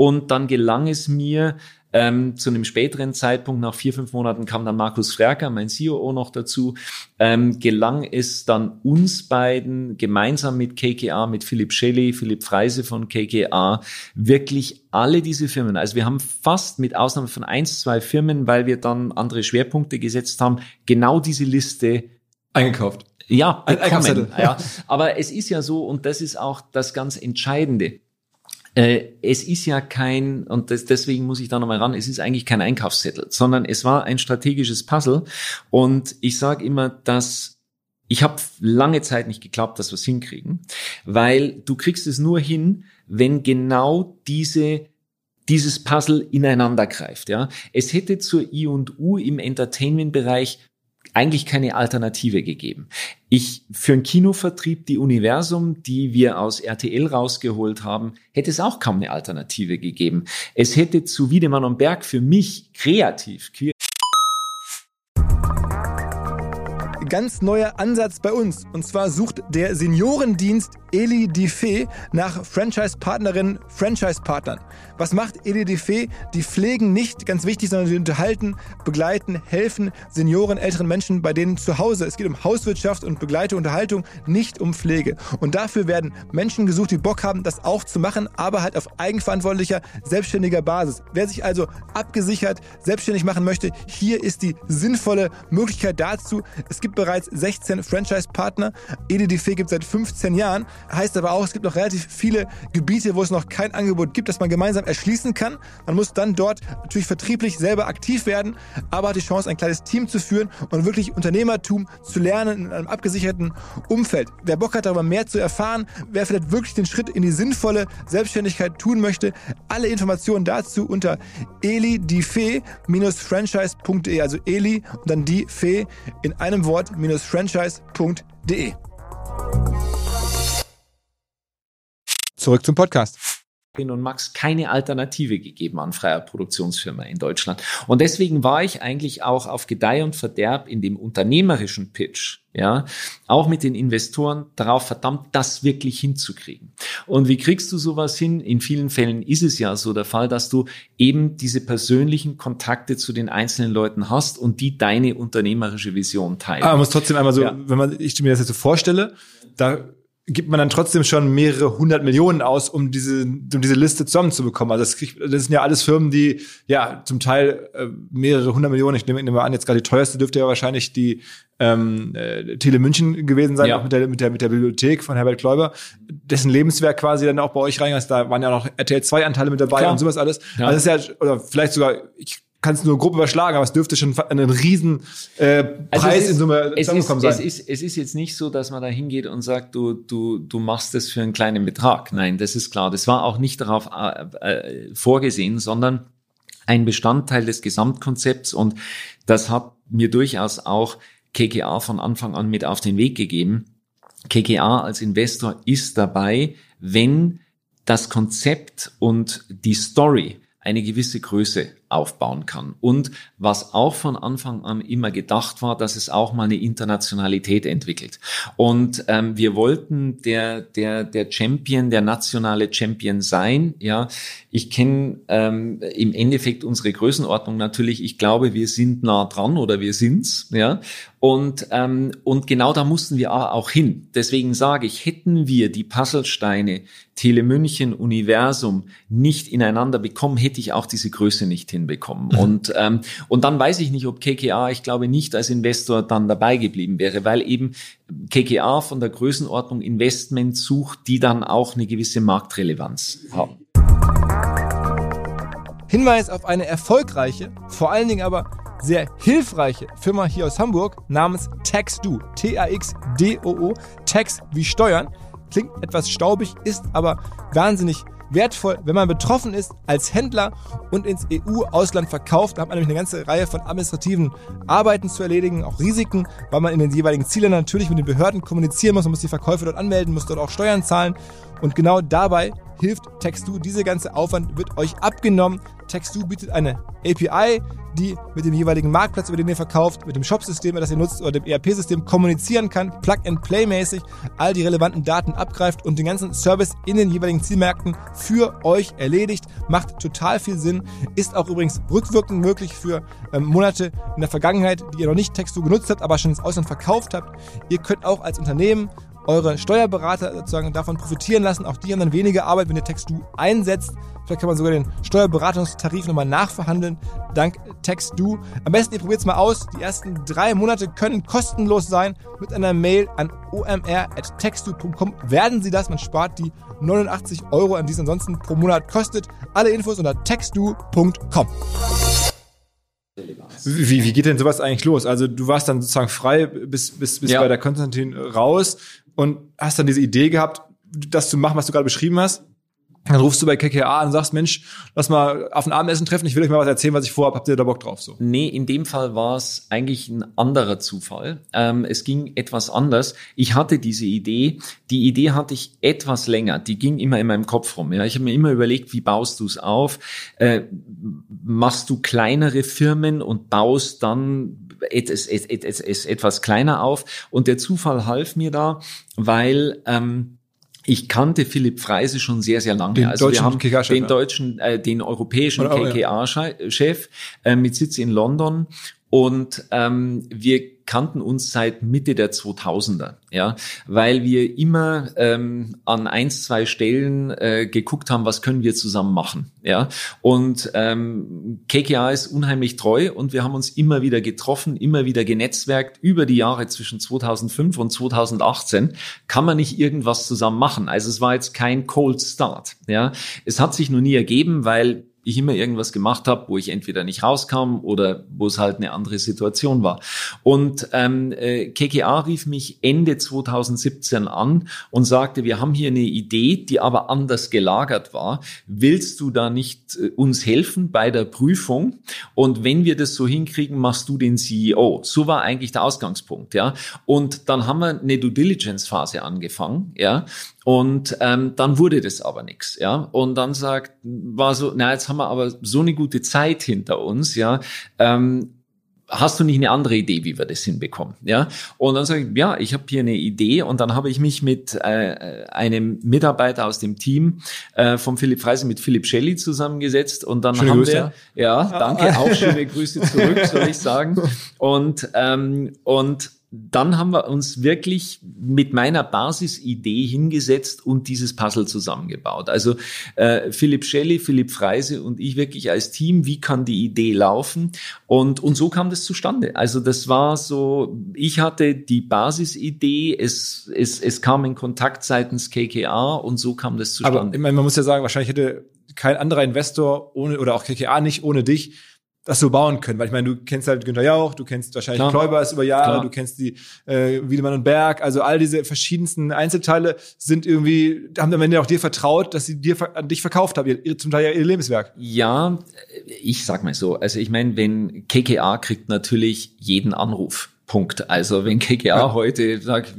und dann gelang es mir ähm, zu einem späteren Zeitpunkt, nach vier, fünf Monaten, kam dann Markus Frerker, mein CEO, noch dazu. Ähm, gelang es dann uns beiden gemeinsam mit KKA, mit Philipp Shelley, Philipp Freise von KKA, wirklich alle diese Firmen, also wir haben fast mit Ausnahme von eins, zwei Firmen, weil wir dann andere Schwerpunkte gesetzt haben, genau diese Liste eingekauft. Ja, bekommen. ja. Aber es ist ja so, und das ist auch das ganz Entscheidende es ist ja kein, und das, deswegen muss ich da nochmal ran, es ist eigentlich kein Einkaufszettel, sondern es war ein strategisches Puzzle. Und ich sage immer, dass ich habe lange Zeit nicht geglaubt, dass wir es hinkriegen, weil du kriegst es nur hin, wenn genau diese dieses Puzzle ineinander greift. Ja, es hätte zur I und U im Entertainment-Bereich eigentlich keine Alternative gegeben. Ich für einen Kinovertrieb die Universum, die wir aus RTL rausgeholt haben, hätte es auch kaum eine Alternative gegeben. Es hätte zu Wiedemann und Berg für mich kreativ ganz neuer Ansatz bei uns. Und zwar sucht der Seniorendienst Eli Diffé nach Franchise-Partnerinnen, Franchise-Partnern. Was macht Eli Diffé? Die pflegen nicht, ganz wichtig, sondern sie unterhalten, begleiten, helfen Senioren, älteren Menschen bei denen zu Hause. Es geht um Hauswirtschaft und begleite Unterhaltung, nicht um Pflege. Und dafür werden Menschen gesucht, die Bock haben, das auch zu machen, aber halt auf eigenverantwortlicher, selbstständiger Basis. Wer sich also abgesichert, selbstständig machen möchte, hier ist die sinnvolle Möglichkeit dazu. Es gibt bereits 16 Franchise-Partner. EDDF gibt seit 15 Jahren. Heißt aber auch, es gibt noch relativ viele Gebiete, wo es noch kein Angebot gibt, das man gemeinsam erschließen kann. Man muss dann dort natürlich vertrieblich selber aktiv werden, aber hat die Chance, ein kleines Team zu führen und wirklich Unternehmertum zu lernen in einem abgesicherten Umfeld. Wer Bock hat, darüber mehr zu erfahren, wer vielleicht wirklich den Schritt in die sinnvolle Selbstständigkeit tun möchte, alle Informationen dazu unter elidifee-franchise.de, also Eli und dann die Fee in einem Wort franchise.de. Zurück zum Podcast und Max keine Alternative gegeben an freier Produktionsfirma in Deutschland. Und deswegen war ich eigentlich auch auf Gedeih und Verderb in dem unternehmerischen Pitch, ja, auch mit den Investoren darauf verdammt, das wirklich hinzukriegen. Und wie kriegst du sowas hin? In vielen Fällen ist es ja so der Fall, dass du eben diese persönlichen Kontakte zu den einzelnen Leuten hast und die deine unternehmerische Vision teilen. Aber man muss trotzdem einmal so, ja. wenn man, ich mir das jetzt so vorstelle, da gibt man dann trotzdem schon mehrere hundert Millionen aus, um diese, um diese Liste zusammenzubekommen. Also das, kriegt, das sind ja alles Firmen, die ja zum Teil äh, mehrere hundert Millionen, ich nehme, nehme an, jetzt gerade die teuerste dürfte ja wahrscheinlich die ähm, äh, Tele München gewesen sein, ja. auch mit der, mit, der, mit der Bibliothek von Herbert Kläuber, dessen Lebenswerk quasi dann auch bei euch reingeht. Da waren ja noch RTL 2 Anteile mit dabei Klar. und sowas alles. Ja. Also das ist ja, oder vielleicht sogar, ich kannst nur grob überschlagen, aber es dürfte schon einen riesen äh, Preis also ist, in Summe zusammengekommen sein. Es ist, es ist jetzt nicht so, dass man da hingeht und sagt, du, du, du machst das für einen kleinen Betrag. Nein, das ist klar. Das war auch nicht darauf äh, äh, vorgesehen, sondern ein Bestandteil des Gesamtkonzepts und das hat mir durchaus auch KKA von Anfang an mit auf den Weg gegeben. KKA als Investor ist dabei, wenn das Konzept und die Story eine gewisse Größe aufbauen kann. Und was auch von Anfang an immer gedacht war, dass es auch mal eine Internationalität entwickelt. Und ähm, wir wollten der, der, der Champion, der nationale Champion sein. Ja, ich kenne ähm, im Endeffekt unsere Größenordnung natürlich. Ich glaube, wir sind nah dran oder wir sind's. Ja, und, ähm, und genau da mussten wir auch hin. Deswegen sage ich, hätten wir die Puzzlesteine Telemünchen, Universum nicht ineinander bekommen, hätte ich auch diese Größe nicht hinbekommen. Mhm. Und, ähm, und dann weiß ich nicht, ob KKA, ich glaube nicht als Investor dann dabei geblieben wäre, weil eben KKA von der Größenordnung Investment sucht, die dann auch eine gewisse Marktrelevanz haben. Hinweis auf eine erfolgreiche, vor allen Dingen aber sehr hilfreiche Firma hier aus Hamburg namens TaxDo. T-A-X-D-O-O. Tax wie Steuern. Klingt etwas staubig, ist aber wahnsinnig wertvoll, wenn man betroffen ist als Händler und ins EU-Ausland verkauft. Da hat man nämlich eine ganze Reihe von administrativen Arbeiten zu erledigen, auch Risiken, weil man in den jeweiligen Zielen natürlich mit den Behörden kommunizieren muss. Man muss die Verkäufe dort anmelden, muss dort auch Steuern zahlen. Und genau dabei hilft Textu. Diese ganze Aufwand wird euch abgenommen. Textu bietet eine API, die mit dem jeweiligen Marktplatz, über den ihr verkauft, mit dem Shopsystem, das ihr nutzt oder dem ERP-System kommunizieren kann, Plug-and-Play-mäßig all die relevanten Daten abgreift und den ganzen Service in den jeweiligen Zielmärkten für euch erledigt. Macht total viel Sinn. Ist auch übrigens rückwirkend möglich für ähm, Monate in der Vergangenheit, die ihr noch nicht Textu genutzt habt, aber schon ins Ausland verkauft habt. Ihr könnt auch als Unternehmen eure Steuerberater sozusagen davon profitieren lassen. Auch die haben dann weniger Arbeit, wenn ihr Textu einsetzt. Vielleicht kann man sogar den Steuerberatungstarif nochmal nachverhandeln, dank Textu. Am besten ihr probiert es mal aus. Die ersten drei Monate können kostenlos sein. Mit einer Mail an omr.textu.com werden sie das. Man spart die 89 Euro, an die es ansonsten pro Monat kostet. Alle Infos unter textu.com. Wie, wie geht denn sowas eigentlich los? Also du warst dann sozusagen frei bis, bis, bis ja. bei der Konstantin raus und hast dann diese Idee gehabt, das zu machen, was du gerade beschrieben hast. Dann rufst du bei KKA und sagst, Mensch, lass mal auf ein Abendessen treffen, ich will euch mal was erzählen, was ich vorhabe, habt ihr da Bock drauf? So. Nee, in dem Fall war es eigentlich ein anderer Zufall. Ähm, es ging etwas anders. Ich hatte diese Idee, die Idee hatte ich etwas länger, die ging immer in meinem Kopf rum. Ja. Ich habe mir immer überlegt, wie baust du es auf? Äh, machst du kleinere Firmen und baust dann etwas, etwas, etwas kleiner auf? Und der Zufall half mir da, weil... Ähm, ich kannte Philipp Freise schon sehr, sehr lange. Den also wir haben den deutschen, äh, den europäischen KKA-Chef äh, mit Sitz in London und ähm, wir kannten uns seit Mitte der 2000er, ja, weil wir immer ähm, an eins, zwei Stellen äh, geguckt haben, was können wir zusammen machen, ja. Und ähm, KKA ist unheimlich treu und wir haben uns immer wieder getroffen, immer wieder genetzwerkt über die Jahre zwischen 2005 und 2018. Kann man nicht irgendwas zusammen machen? Also es war jetzt kein Cold Start, ja. Es hat sich nur nie ergeben, weil ich immer irgendwas gemacht habe, wo ich entweder nicht rauskam oder wo es halt eine andere Situation war. Und ähm, äh, KKA rief mich Ende 2017 an und sagte, wir haben hier eine Idee, die aber anders gelagert war. Willst du da nicht äh, uns helfen bei der Prüfung? Und wenn wir das so hinkriegen, machst du den CEO. So war eigentlich der Ausgangspunkt, ja. Und dann haben wir eine Due Diligence Phase angefangen, ja. Und ähm, dann wurde das aber nichts, ja. Und dann sagt, war so, na, jetzt haben wir aber so eine gute Zeit hinter uns, ja. Ähm, hast du nicht eine andere Idee, wie wir das hinbekommen? Ja. Und dann sage ich, ja, ich habe hier eine Idee und dann habe ich mich mit äh, einem Mitarbeiter aus dem Team äh, von Philipp Freise mit Philipp Shelley zusammengesetzt und dann schöne haben Grüße. wir, ja, danke, auch schöne Grüße zurück, soll ich sagen. Und ähm, und dann haben wir uns wirklich mit meiner Basisidee hingesetzt und dieses Puzzle zusammengebaut. Also äh, Philipp Shelley, Philipp Freise und ich wirklich als Team, wie kann die Idee laufen? Und, und so kam das zustande. Also das war so, ich hatte die Basisidee, es, es, es kam in Kontakt seitens KKA und so kam das zustande. Aber ich meine, man muss ja sagen, wahrscheinlich hätte kein anderer Investor ohne oder auch KKA nicht ohne dich das so bauen können. Weil ich meine, du kennst halt Günther Jauch, du kennst wahrscheinlich Klar. Kleubers über Jahre, Klar. du kennst die äh, Wiedemann und Berg, also all diese verschiedensten Einzelteile sind irgendwie, haben am Ende auch dir vertraut, dass sie dir an dich verkauft haben, ihr, zum Teil ja ihr Lebenswerk. Ja, ich sag mal so. Also ich meine, wenn KKA kriegt natürlich jeden Anruf. Punkt. Also wenn KKA Ja. heute sagt,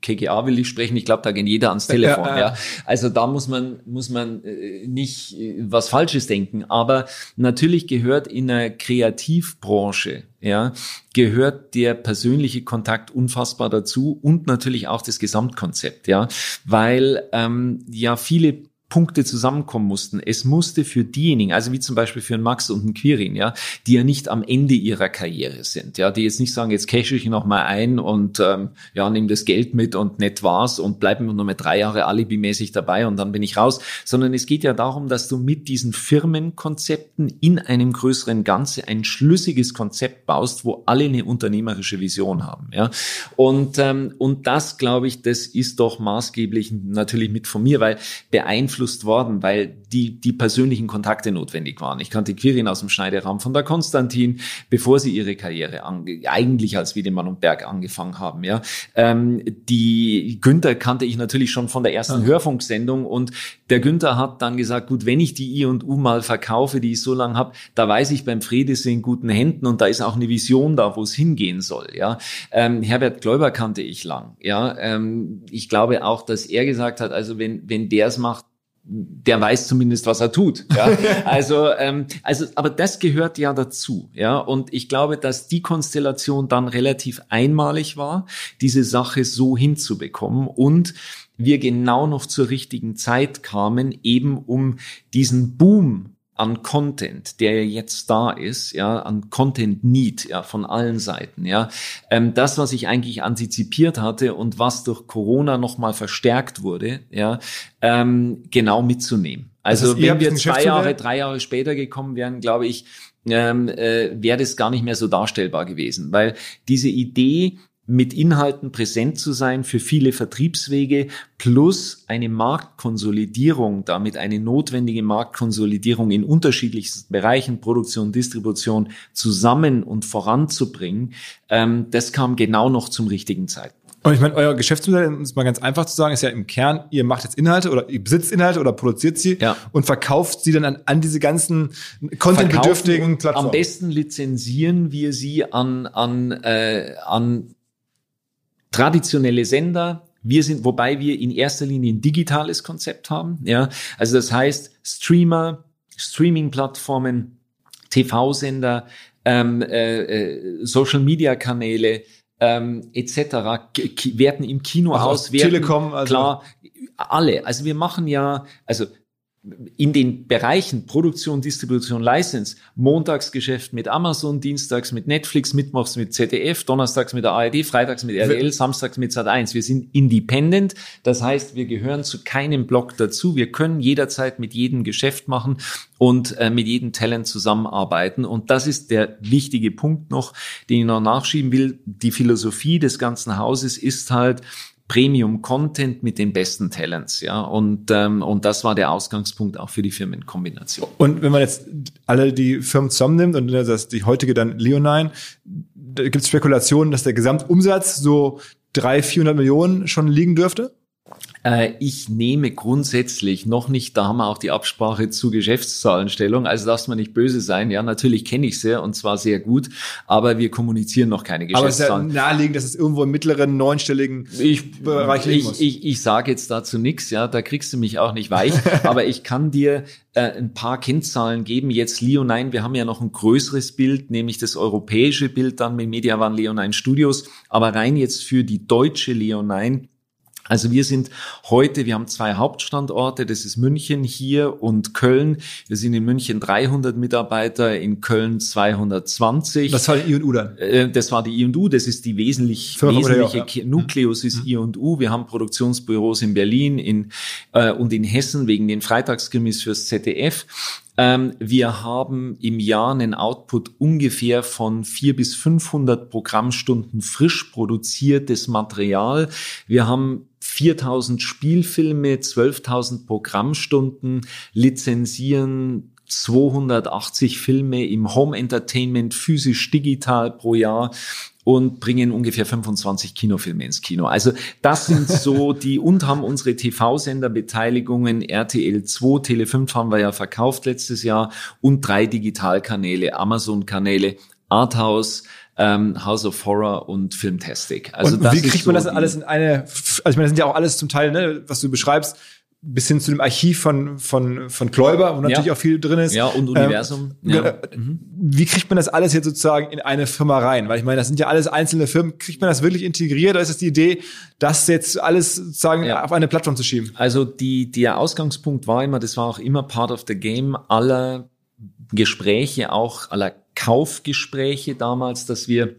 KKA will ich sprechen, ich glaube, da geht jeder ans Telefon. Ja, Ja, ja. Also da muss man muss man äh, nicht äh, was Falsches denken. Aber natürlich gehört in der Kreativbranche ja gehört der persönliche Kontakt unfassbar dazu und natürlich auch das Gesamtkonzept. Ja, weil ähm, ja viele Punkte zusammenkommen mussten. Es musste für diejenigen, also wie zum Beispiel für einen Max und einen Quirin, ja, die ja nicht am Ende ihrer Karriere sind, ja, die jetzt nicht sagen, jetzt cashe ich noch mal ein und ähm, ja, nehme das Geld mit und nett war's und bleiben nur mal drei Jahre alibimäßig dabei und dann bin ich raus, sondern es geht ja darum, dass du mit diesen Firmenkonzepten in einem größeren Ganze ein schlüssiges Konzept baust, wo alle eine unternehmerische Vision haben, ja, und ähm, und das glaube ich, das ist doch maßgeblich natürlich mit von mir, weil beeinflusst worden, weil die, die persönlichen Kontakte notwendig waren. Ich kannte Quirin aus dem Schneideraum von der Konstantin, bevor sie ihre Karriere eigentlich als Wiedemann und Berg angefangen haben. Ja, ähm, die Günther kannte ich natürlich schon von der ersten Hörfunksendung und der Günther hat dann gesagt, gut, wenn ich die I und U mal verkaufe, die ich so lange habe, da weiß ich beim Frede sind in guten Händen und da ist auch eine Vision da, wo es hingehen soll. Ja, ähm, Herbert Gläuber kannte ich lang. Ja, ähm, ich glaube auch, dass er gesagt hat, also wenn wenn der es macht der weiß zumindest, was er tut. Ja? Also, ähm, also, aber das gehört ja dazu. Ja, und ich glaube, dass die Konstellation dann relativ einmalig war, diese Sache so hinzubekommen und wir genau noch zur richtigen Zeit kamen, eben um diesen Boom an Content, der ja jetzt da ist, ja, an Content Need, ja, von allen Seiten, ja, ähm, das, was ich eigentlich antizipiert hatte und was durch Corona nochmal verstärkt wurde, ja, ähm, genau mitzunehmen. Also wenn wir zwei? Jahre, drei Jahre später gekommen wären, glaube ich, ähm, äh, wäre das gar nicht mehr so darstellbar gewesen, weil diese Idee, mit Inhalten präsent zu sein für viele Vertriebswege plus eine Marktkonsolidierung, damit eine notwendige Marktkonsolidierung in unterschiedlichsten Bereichen, Produktion, Distribution zusammen und voranzubringen, ähm, das kam genau noch zum richtigen Zeitpunkt. Und ich meine, euer Geschäftsmodell, um es mal ganz einfach zu sagen, ist ja im Kern, ihr macht jetzt Inhalte oder ihr besitzt Inhalte oder produziert sie Ja. und verkauft sie dann an, an diese ganzen contentbedürftigen Plattformen. Am besten lizenzieren wir sie an, an, äh, an traditionelle Sender. Wir sind, wobei wir in erster Linie ein digitales Konzept haben. Ja, also das heißt Streamer, Streaming-Plattformen, TV-Sender, ähm, äh, äh, Social-Media-Kanäle ähm, etc. Werten im Kino Also aus, werten, Telekom, also- klar, alle. Also wir machen ja, also in den Bereichen Produktion, Distribution, License, Montagsgeschäft mit Amazon, Dienstags mit Netflix, Mittwochs mit ZDF, Donnerstags mit der ARD, Freitags mit RTL, Samstags mit Sat1. Wir sind independent, das heißt, wir gehören zu keinem Block dazu. Wir können jederzeit mit jedem Geschäft machen und äh, mit jedem Talent zusammenarbeiten. Und das ist der wichtige Punkt noch, den ich noch nachschieben will. Die Philosophie des ganzen Hauses ist halt, Premium Content mit den besten Talents, ja. Und, ähm, und das war der Ausgangspunkt auch für die Firmenkombination. Und wenn man jetzt alle die Firmen zusammennimmt und das die heutige dann Leonine, da gibt es Spekulationen, dass der Gesamtumsatz so 300, 400 Millionen schon liegen dürfte? Äh, ich nehme grundsätzlich noch nicht, da haben wir auch die Absprache zu Geschäftszahlenstellung, also darf man nicht böse sein. Ja, natürlich kenne ich sie und zwar sehr gut, aber wir kommunizieren noch keine Aber es ist ja Geschäftszahlen. naheliegend, dass es irgendwo im mittleren neunstelligen ich, Bereich liegen muss. ich, ich, ich sage jetzt dazu nichts, ja, da kriegst du mich auch nicht weich, aber ich kann dir äh, ein paar Kennzahlen geben. Jetzt Leonine, wir haben ja noch ein größeres Bild, nämlich das europäische Bild dann mit Mediavan Leonine Studios, aber rein jetzt für die deutsche Leonine also wir sind heute, wir haben zwei Hauptstandorte, das ist München hier und Köln. Wir sind in München 300 Mitarbeiter, in Köln 220. Das war die I und U dann. Äh, Das war die I&U, das ist die wesentlich, Firma wesentliche auch, ja. Nukleus ist I&U. Wir haben Produktionsbüros in Berlin in, äh, und in Hessen wegen den Freitagskrimis fürs ZDF. Ähm, wir haben im Jahr einen Output ungefähr von vier bis 500 Programmstunden frisch produziertes Material. Wir haben 4000 Spielfilme, 12.000 Programmstunden, lizenzieren 280 Filme im Home Entertainment, physisch, digital pro Jahr und bringen ungefähr 25 Kinofilme ins Kino. Also das sind so die und haben unsere TV-Sender-Beteiligungen RTL 2, Tele 5 haben wir ja verkauft letztes Jahr und drei Digitalkanäle, Amazon-Kanäle, Arthouse, ähm, House of Horror und Filmtastic. Also und wie kriegt man so das alles in eine, also ich meine, das sind ja auch alles zum Teil, ne, was du beschreibst, bis hin zu dem Archiv von, von, von Kläuber, wo natürlich ja. auch viel drin ist. Ja, und Universum. Ähm, ja. Mhm. Wie kriegt man das alles jetzt sozusagen in eine Firma rein? Weil ich meine, das sind ja alles einzelne Firmen. Kriegt man das wirklich integriert oder ist es die Idee, das jetzt alles sozusagen ja. auf eine Plattform zu schieben? Also die, der Ausgangspunkt war immer, das war auch immer part of the game aller Gespräche, auch aller Kaufgespräche damals, dass wir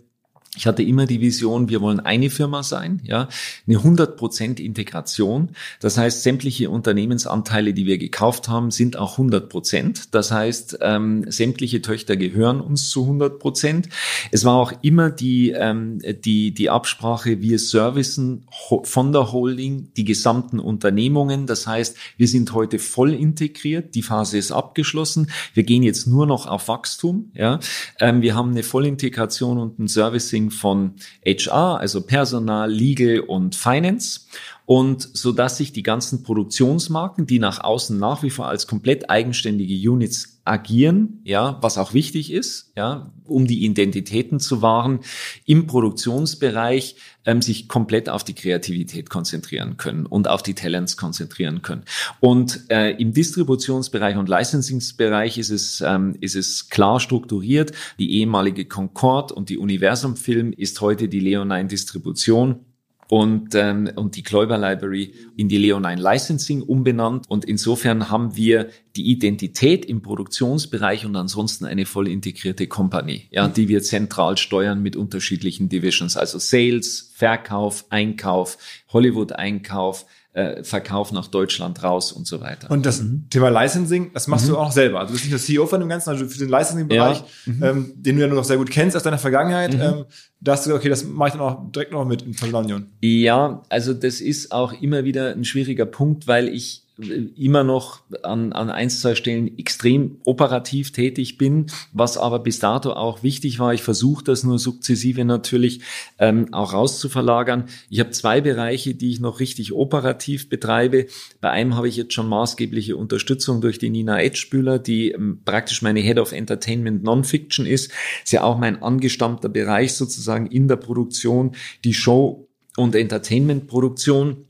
ich hatte immer die Vision, wir wollen eine Firma sein, ja, eine 100% Integration. Das heißt, sämtliche Unternehmensanteile, die wir gekauft haben, sind auch 100%. Das heißt, ähm, sämtliche Töchter gehören uns zu 100%. Es war auch immer die, ähm, die, die Absprache, wir servicen von der Holding die gesamten Unternehmungen. Das heißt, wir sind heute voll integriert. Die Phase ist abgeschlossen. Wir gehen jetzt nur noch auf Wachstum, ja. Ähm, wir haben eine Vollintegration und ein Servicing Marketing von HR, also Personal, Legal und Finance. Und so dass sich die ganzen Produktionsmarken, die nach außen nach wie vor als komplett eigenständige Units agieren, ja, was auch wichtig ist, ja, um die Identitäten zu wahren, im Produktionsbereich ähm, sich komplett auf die Kreativität konzentrieren können und auf die Talents konzentrieren können. Und äh, im Distributionsbereich und Licensingsbereich ist es ähm, ist es klar strukturiert. Die ehemalige Concord und die Universum Film ist heute die Leonine Distribution und, ähm, und die Kläuber Library in die Leonine Licensing umbenannt. Und insofern haben wir die Identität im Produktionsbereich und ansonsten eine voll integrierte Company, ja, die wir zentral steuern mit unterschiedlichen Divisions, also Sales, Verkauf, Einkauf, Hollywood-Einkauf, äh, Verkauf nach Deutschland raus und so weiter. Und das mhm. Thema Licensing, das machst mhm. du auch selber. Also du bist nicht der CEO von dem Ganzen, also für den Licensing-Bereich, ja. mhm. ähm, den du ja nur noch sehr gut kennst aus deiner Vergangenheit, mhm. ähm, da hast du okay, das mache ich dann auch direkt noch mit in Personalunion. Ja, also das ist auch immer wieder ein schwieriger Punkt, weil ich immer noch an, an ein, zwei Stellen extrem operativ tätig bin, was aber bis dato auch wichtig war. Ich versuche das nur sukzessive natürlich ähm, auch rauszuverlagern. Ich habe zwei Bereiche, die ich noch richtig operativ betreibe. Bei einem habe ich jetzt schon maßgebliche Unterstützung durch die Nina Edspüler, die ähm, praktisch meine Head of Entertainment Nonfiction ist. Ist ja auch mein angestammter Bereich sozusagen in der Produktion, die Show- und Entertainment-Produktion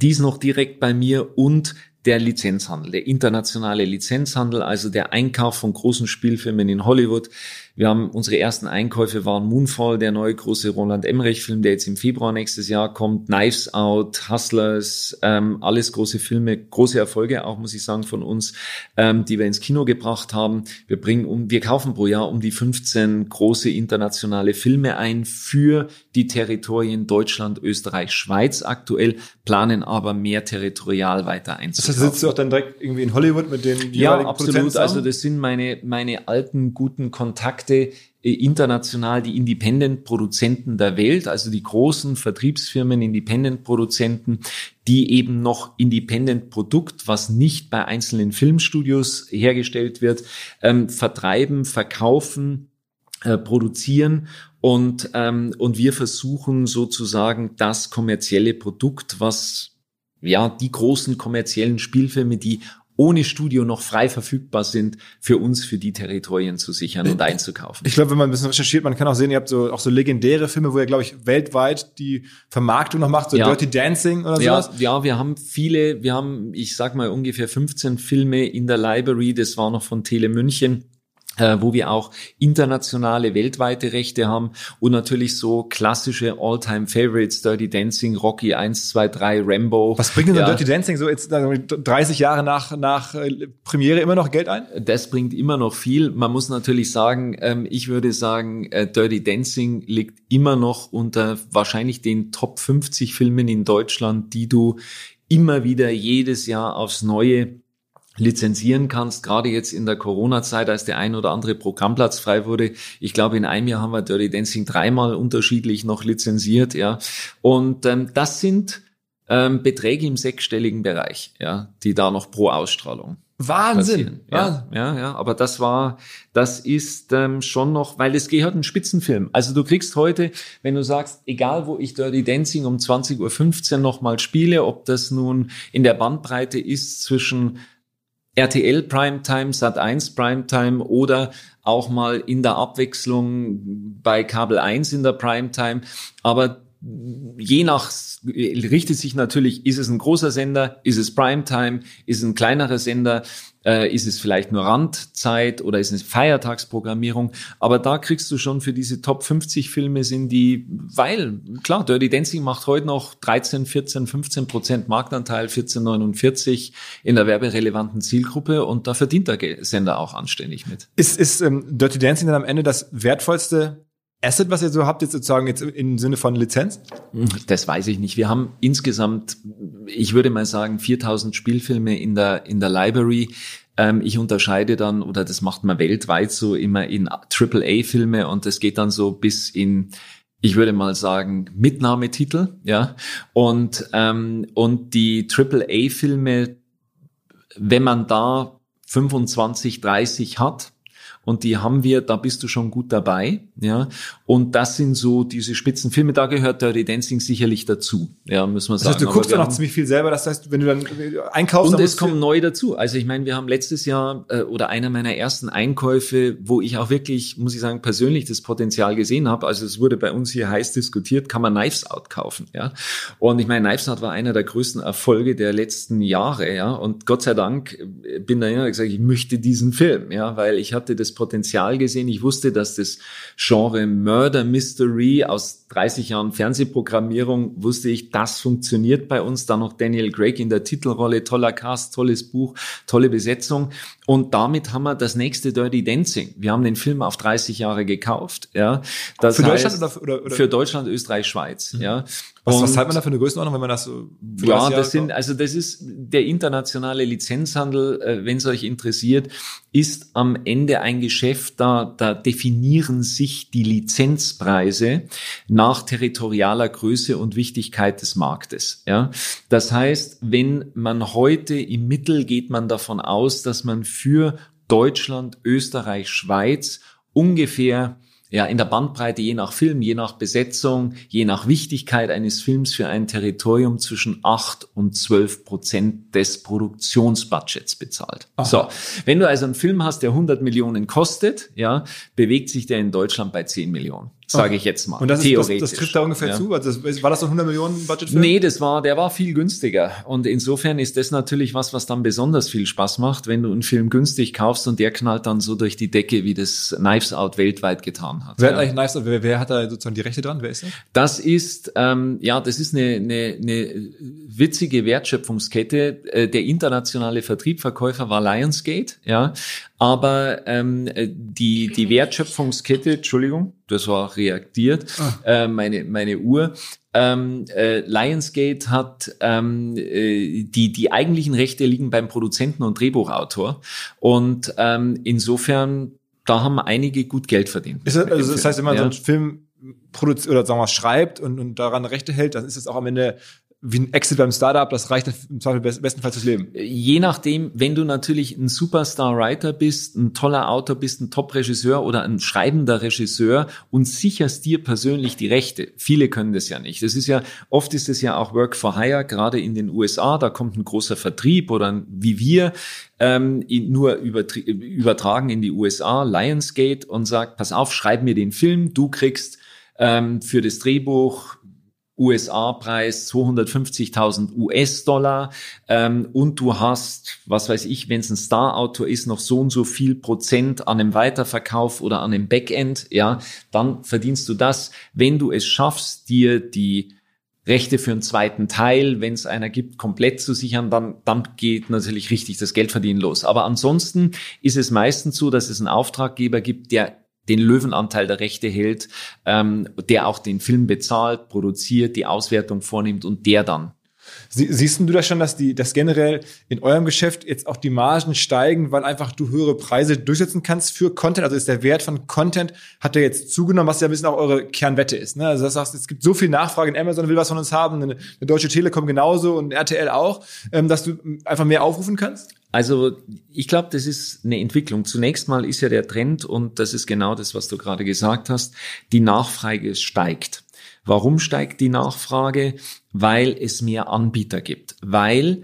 dies noch direkt bei mir und der Lizenzhandel, der internationale Lizenzhandel, also der Einkauf von großen Spielfilmen in Hollywood, wir haben unsere ersten Einkäufe waren Moonfall, der neue große Roland Emmerich-Film, der jetzt im Februar nächstes Jahr kommt, Knives Out, Hustlers, ähm, alles große Filme, große Erfolge auch, muss ich sagen, von uns, ähm, die wir ins Kino gebracht haben. Wir bringen um, wir kaufen pro Jahr um die 15 große internationale Filme ein für die Territorien Deutschland, Österreich, Schweiz aktuell, planen aber mehr territorial weiter einzukaufen. Das heißt, sitzt du auch dann direkt irgendwie in Hollywood mit den Ja, absolut. Also das sind meine, meine alten, guten Kontakte Märkte äh, international die Independent-Produzenten der Welt, also die großen Vertriebsfirmen, Independent-Produzenten, die eben noch Independent-Produkt, was nicht bei einzelnen Filmstudios hergestellt wird, ähm, vertreiben, verkaufen, äh, produzieren und, ähm, und wir versuchen sozusagen das kommerzielle Produkt, was ja, die großen kommerziellen Spielfilme, die ohne Studio noch frei verfügbar sind, für uns für die Territorien zu sichern und einzukaufen. Ich glaube, wenn man ein bisschen recherchiert, man kann auch sehen, ihr habt so auch so legendäre Filme, wo ihr, glaube ich, weltweit die Vermarktung noch macht, so ja. Dirty Dancing oder ja, sowas. Ja, wir haben viele, wir haben, ich sag mal, ungefähr 15 Filme in der Library, das war noch von Tele München wo wir auch internationale, weltweite Rechte haben und natürlich so klassische All-Time-Favorites, Dirty Dancing, Rocky 1, 2, 3, Rambo. Was bringt denn ja. Dirty Dancing so jetzt 30 Jahre nach, nach äh, Premiere immer noch Geld ein? Das bringt immer noch viel. Man muss natürlich sagen, ähm, ich würde sagen, äh, Dirty Dancing liegt immer noch unter wahrscheinlich den Top 50 Filmen in Deutschland, die du immer wieder jedes Jahr aufs Neue lizenzieren kannst, gerade jetzt in der Corona-Zeit, als der ein oder andere Programmplatz frei wurde. Ich glaube, in einem Jahr haben wir Dirty Dancing dreimal unterschiedlich noch lizenziert, ja. Und ähm, das sind ähm, Beträge im sechsstelligen Bereich, ja, die da noch pro Ausstrahlung Wahnsinn. Ja, ja, ja, aber das war, das ist ähm, schon noch, weil es gehört ein Spitzenfilm. Also du kriegst heute, wenn du sagst, egal wo ich Dirty Dancing um 20.15 Uhr nochmal spiele, ob das nun in der Bandbreite ist zwischen RTL Primetime, Sat1 Primetime oder auch mal in der Abwechslung bei Kabel 1 in der Primetime. Aber je nach, richtet sich natürlich, ist es ein großer Sender, ist es Primetime, ist es ein kleinerer Sender, äh, ist es vielleicht nur Randzeit oder ist es Feiertagsprogrammierung. Aber da kriegst du schon für diese Top 50 Filme sind die, weil, klar, Dirty Dancing macht heute noch 13, 14, 15 Prozent Marktanteil, 14,49 in der werberelevanten Zielgruppe und da verdient der Sender auch anständig mit. Ist, ist ähm, Dirty Dancing dann am Ende das wertvollste Asset, was ihr so habt, jetzt sozusagen jetzt im Sinne von Lizenz? Das weiß ich nicht. Wir haben insgesamt, ich würde mal sagen, 4000 Spielfilme in der, in der Library. Ähm, ich unterscheide dann, oder das macht man weltweit so immer in AAA-Filme und das geht dann so bis in ich würde mal sagen, Mitnahmetitel, ja. Und, ähm, und die AAA-Filme, wenn man da 25, 30 hat, und die haben wir, da bist du schon gut dabei, ja. Und das sind so diese Spitzenfilme, da gehört Dirty Dancing sicherlich dazu, ja, müssen wir sagen. Das heißt, du guckst ja noch ziemlich viel selber, das heißt, wenn du dann einkaufst. Und es kommt neu dazu. Also ich meine, wir haben letztes Jahr äh, oder einer meiner ersten Einkäufe, wo ich auch wirklich, muss ich sagen, persönlich das Potenzial gesehen habe. Also es wurde bei uns hier heiß diskutiert, kann man Knives Out kaufen, ja. Und ich meine, Knives Out war einer der größten Erfolge der letzten Jahre, ja. Und Gott sei Dank äh, bin da immer gesagt, ich möchte diesen Film, ja, weil ich hatte das Potenzial gesehen. Ich wusste, dass das Genre Murder Mystery aus 30 Jahren Fernsehprogrammierung wusste ich, das funktioniert bei uns. Dann noch Daniel Craig in der Titelrolle, toller Cast, tolles Buch, tolle Besetzung. Und damit haben wir das nächste Dirty Dancing. Wir haben den Film auf 30 Jahre gekauft. Ja, das für heißt, Deutschland oder, oder, oder, für Deutschland, Österreich, Schweiz. Mhm. Ja, was, was zahlt man da für eine Größenordnung, wenn man das so? Ja, das sind also das ist der internationale Lizenzhandel, äh, wenn es euch interessiert, ist am Ende ein Geschäft, da da definieren sich die Lizenzpreise nach territorialer Größe und Wichtigkeit des Marktes. Ja, das heißt, wenn man heute im Mittel geht man davon aus, dass man für Deutschland, Österreich, Schweiz ungefähr ja, in der Bandbreite je nach Film, je nach Besetzung, je nach Wichtigkeit eines Films für ein Territorium zwischen acht und zwölf Prozent des Produktionsbudgets bezahlt. Aha. So. Wenn du also einen Film hast, der 100 Millionen kostet, ja, bewegt sich der in Deutschland bei 10 Millionen sage ich jetzt mal. Und das, ist, das, das trifft da ungefähr ja. zu? Also war das so ein 100 Millionen Budget Film? Nee, das war, der war viel günstiger. Und insofern ist das natürlich was, was dann besonders viel Spaß macht, wenn du einen Film günstig kaufst und der knallt dann so durch die Decke, wie das Knives Out weltweit getan hat. Wer hat eigentlich Knives Out? Wer, wer hat da sozusagen die Rechte dran? Wer ist das? Das ist, ähm, ja, das ist eine, eine, eine witzige Wertschöpfungskette. Äh, der internationale Vertriebverkäufer war Lionsgate, ja. Aber ähm, die, die Wertschöpfungskette, Entschuldigung, das war reaktiert, ah. äh, meine, meine Uhr. Ähm, äh, Lionsgate hat ähm, äh, die die eigentlichen Rechte liegen beim Produzenten und Drehbuchautor und ähm, insofern da haben einige gut Geld verdient. Ist das, also das heißt, wenn man ja. so einen Film produziert oder sagen wir schreibt und, und daran Rechte hält, dann ist es auch am Ende wie ein Exit beim Startup, das reicht im Zweifel bestenfalls fürs Leben. Je nachdem, wenn du natürlich ein Superstar-Writer bist, ein toller Autor bist, ein Top-Regisseur oder ein schreibender Regisseur und sicherst dir persönlich die Rechte. Viele können das ja nicht. Das ist ja, oft ist es ja auch Work for Hire, gerade in den USA, da kommt ein großer Vertrieb oder wie wir, ähm, nur übertragen in die USA, Lionsgate und sagt, pass auf, schreib mir den Film, du kriegst ähm, für das Drehbuch USA-Preis 250.000 US-Dollar ähm, und du hast, was weiß ich, wenn es ein Star-Autor ist, noch so und so viel Prozent an einem Weiterverkauf oder an einem Backend, ja, dann verdienst du das. Wenn du es schaffst, dir die Rechte für einen zweiten Teil, wenn es einer gibt, komplett zu sichern, dann, dann geht natürlich richtig das Geldverdienen los. Aber ansonsten ist es meistens so, dass es einen Auftraggeber gibt, der den Löwenanteil der Rechte hält, ähm, der auch den Film bezahlt, produziert, die Auswertung vornimmt und der dann Sie, siehst du das schon, dass die, dass generell in eurem Geschäft jetzt auch die Margen steigen, weil einfach du höhere Preise durchsetzen kannst für Content? Also ist der Wert von Content, hat der jetzt zugenommen, was ja ein bisschen auch eure Kernwette ist. Ne? Also das heißt, es gibt so viel Nachfrage, in Amazon will was von uns haben, eine, eine Deutsche Telekom genauso und RTL auch, ähm, dass du einfach mehr aufrufen kannst? Also ich glaube, das ist eine Entwicklung. Zunächst mal ist ja der Trend, und das ist genau das, was du gerade gesagt hast, die Nachfrage steigt. Warum steigt die Nachfrage? Weil es mehr Anbieter gibt. Weil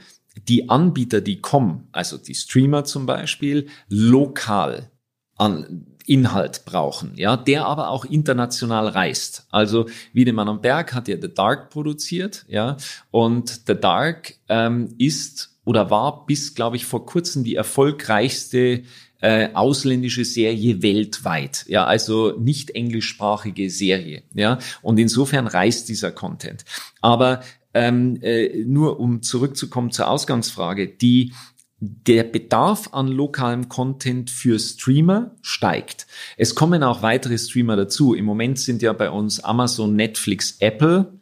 die Anbieter, die kommen, also die Streamer zum Beispiel, lokal an Inhalt brauchen, ja, der aber auch international reist. Also Wiedemann am Berg hat ja The Dark produziert, ja, und The Dark ähm, ist oder war bis, glaube ich, vor kurzem die erfolgreichste äh, ausländische Serie weltweit, ja, also nicht englischsprachige Serie, ja, und insofern reißt dieser Content. Aber ähm, äh, nur um zurückzukommen zur Ausgangsfrage, die der Bedarf an lokalem Content für Streamer steigt. Es kommen auch weitere Streamer dazu. Im Moment sind ja bei uns Amazon, Netflix, Apple.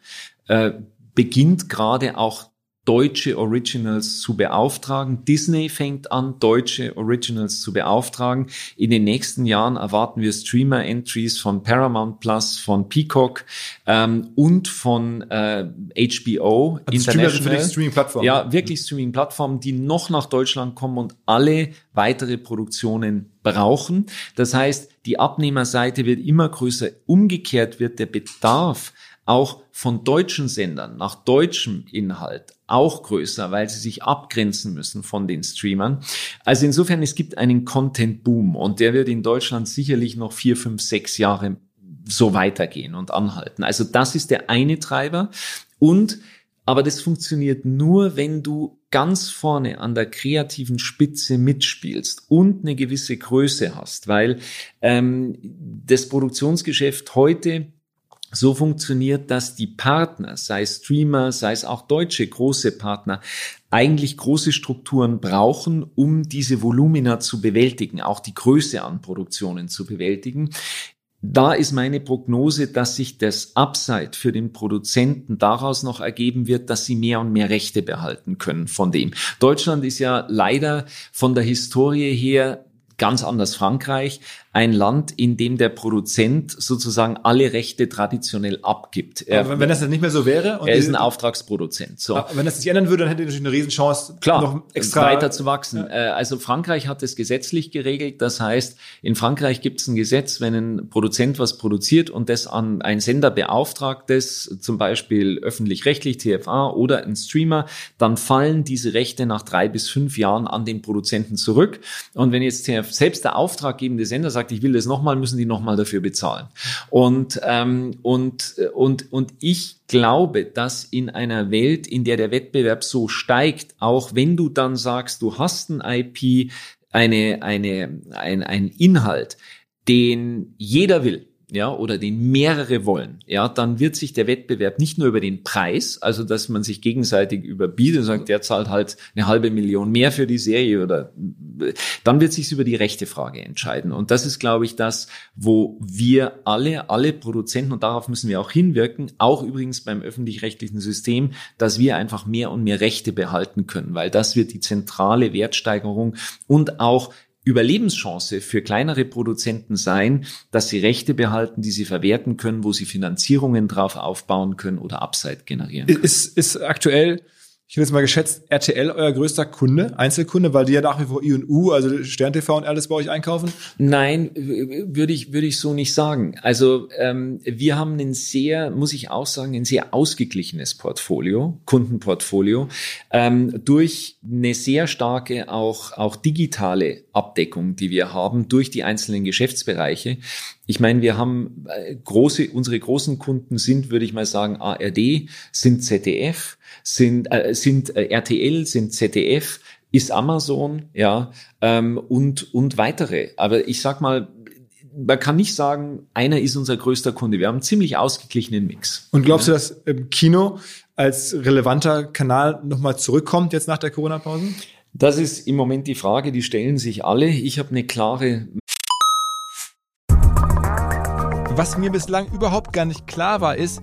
Äh, beginnt gerade auch deutsche Originals zu beauftragen. Disney fängt an, deutsche Originals zu beauftragen. In den nächsten Jahren erwarten wir Streamer-Entries von Paramount Plus, von Peacock ähm, und von äh, HBO also International. Streaming-Plattformen. Ja, wirklich Streaming-Plattformen, die noch nach Deutschland kommen und alle weitere Produktionen brauchen. Das heißt, die Abnehmerseite wird immer größer. Umgekehrt wird der Bedarf auch von deutschen Sendern nach deutschem Inhalt auch größer, weil sie sich abgrenzen müssen von den Streamern. Also insofern, es gibt einen Content-Boom und der wird in Deutschland sicherlich noch vier, fünf, sechs Jahre so weitergehen und anhalten. Also das ist der eine Treiber und aber das funktioniert nur, wenn du ganz vorne an der kreativen Spitze mitspielst und eine gewisse Größe hast, weil ähm, das Produktionsgeschäft heute so funktioniert, dass die Partner, sei es Streamer, sei es auch deutsche große Partner, eigentlich große Strukturen brauchen, um diese Volumina zu bewältigen, auch die Größe an Produktionen zu bewältigen. Da ist meine Prognose, dass sich das Upside für den Produzenten daraus noch ergeben wird, dass sie mehr und mehr Rechte behalten können von dem. Deutschland ist ja leider von der Historie her ganz anders Frankreich, ein Land, in dem der Produzent sozusagen alle Rechte traditionell abgibt. Er, wenn das dann nicht mehr so wäre? er ist ein Auftragsproduzent. So. Wenn das sich ändern würde, dann hätte er natürlich eine Riesenchance, Klar, noch extra weiter zu wachsen. Ja. Äh, also Frankreich hat es gesetzlich geregelt. Das heißt, in Frankreich gibt es ein Gesetz, wenn ein Produzent was produziert und das an einen Sender beauftragt ist, zum Beispiel öffentlich-rechtlich, TFA oder ein Streamer, dann fallen diese Rechte nach drei bis fünf Jahren an den Produzenten zurück. Und wenn jetzt selbst der auftraggebende Sender sagt, sagt, ich will das nochmal, müssen die nochmal dafür bezahlen. Und, ähm, und, und, und ich glaube, dass in einer Welt, in der der Wettbewerb so steigt, auch wenn du dann sagst, du hast ein IP, eine, eine, ein, ein Inhalt, den jeder will, ja, oder den mehrere wollen, ja, dann wird sich der Wettbewerb nicht nur über den Preis, also dass man sich gegenseitig überbietet und sagt, der zahlt halt eine halbe Million mehr für die Serie oder dann wird sich über die rechte Frage entscheiden. Und das ist, glaube ich, das, wo wir alle, alle Produzenten, und darauf müssen wir auch hinwirken, auch übrigens beim öffentlich-rechtlichen System, dass wir einfach mehr und mehr Rechte behalten können, weil das wird die zentrale Wertsteigerung und auch Überlebenschance für kleinere Produzenten sein, dass sie Rechte behalten, die sie verwerten können, wo sie Finanzierungen drauf aufbauen können oder Upside generieren. Können. Ist, ist aktuell ich hätte jetzt mal geschätzt, RTL euer größter Kunde, Einzelkunde, weil die ja nach wie vor I&U, also Stern TV und alles bei euch einkaufen? Nein, würde ich, würde ich so nicht sagen. Also ähm, wir haben ein sehr, muss ich auch sagen, ein sehr ausgeglichenes Portfolio, Kundenportfolio, ähm, durch eine sehr starke auch, auch digitale Abdeckung, die wir haben, durch die einzelnen Geschäftsbereiche. Ich meine, wir haben äh, große, unsere großen Kunden sind, würde ich mal sagen, ARD, sind ZDF, sind, äh, sind äh, RTL, sind ZDF, ist Amazon, ja, ähm, und, und weitere. Aber ich sag mal, man kann nicht sagen, einer ist unser größter Kunde. Wir haben einen ziemlich ausgeglichenen Mix. Und glaubst du, dass im Kino als relevanter Kanal nochmal zurückkommt jetzt nach der Corona-Pause? Das ist im Moment die Frage, die stellen sich alle. Ich habe eine klare was mir bislang überhaupt gar nicht klar war, ist,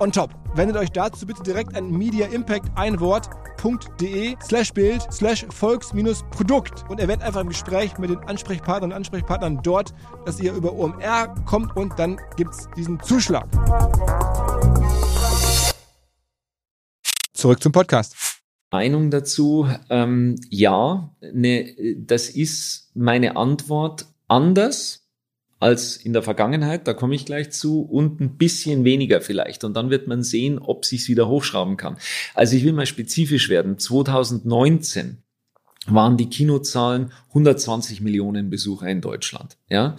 on top. Wendet euch dazu bitte direkt an Media Impact ein Wort www.de slash Bild slash Volks-Produkt und erwähnt einfach im Gespräch mit den Ansprechpartnern und Ansprechpartnern dort, dass ihr über OMR kommt und dann gibt es diesen Zuschlag. Zurück zum Podcast. Meinung dazu? Ähm, ja, ne, das ist meine Antwort anders als in der Vergangenheit, da komme ich gleich zu, und ein bisschen weniger vielleicht. Und dann wird man sehen, ob sich wieder hochschrauben kann. Also ich will mal spezifisch werden. 2019 waren die Kinozahlen 120 Millionen Besucher in Deutschland. Ja,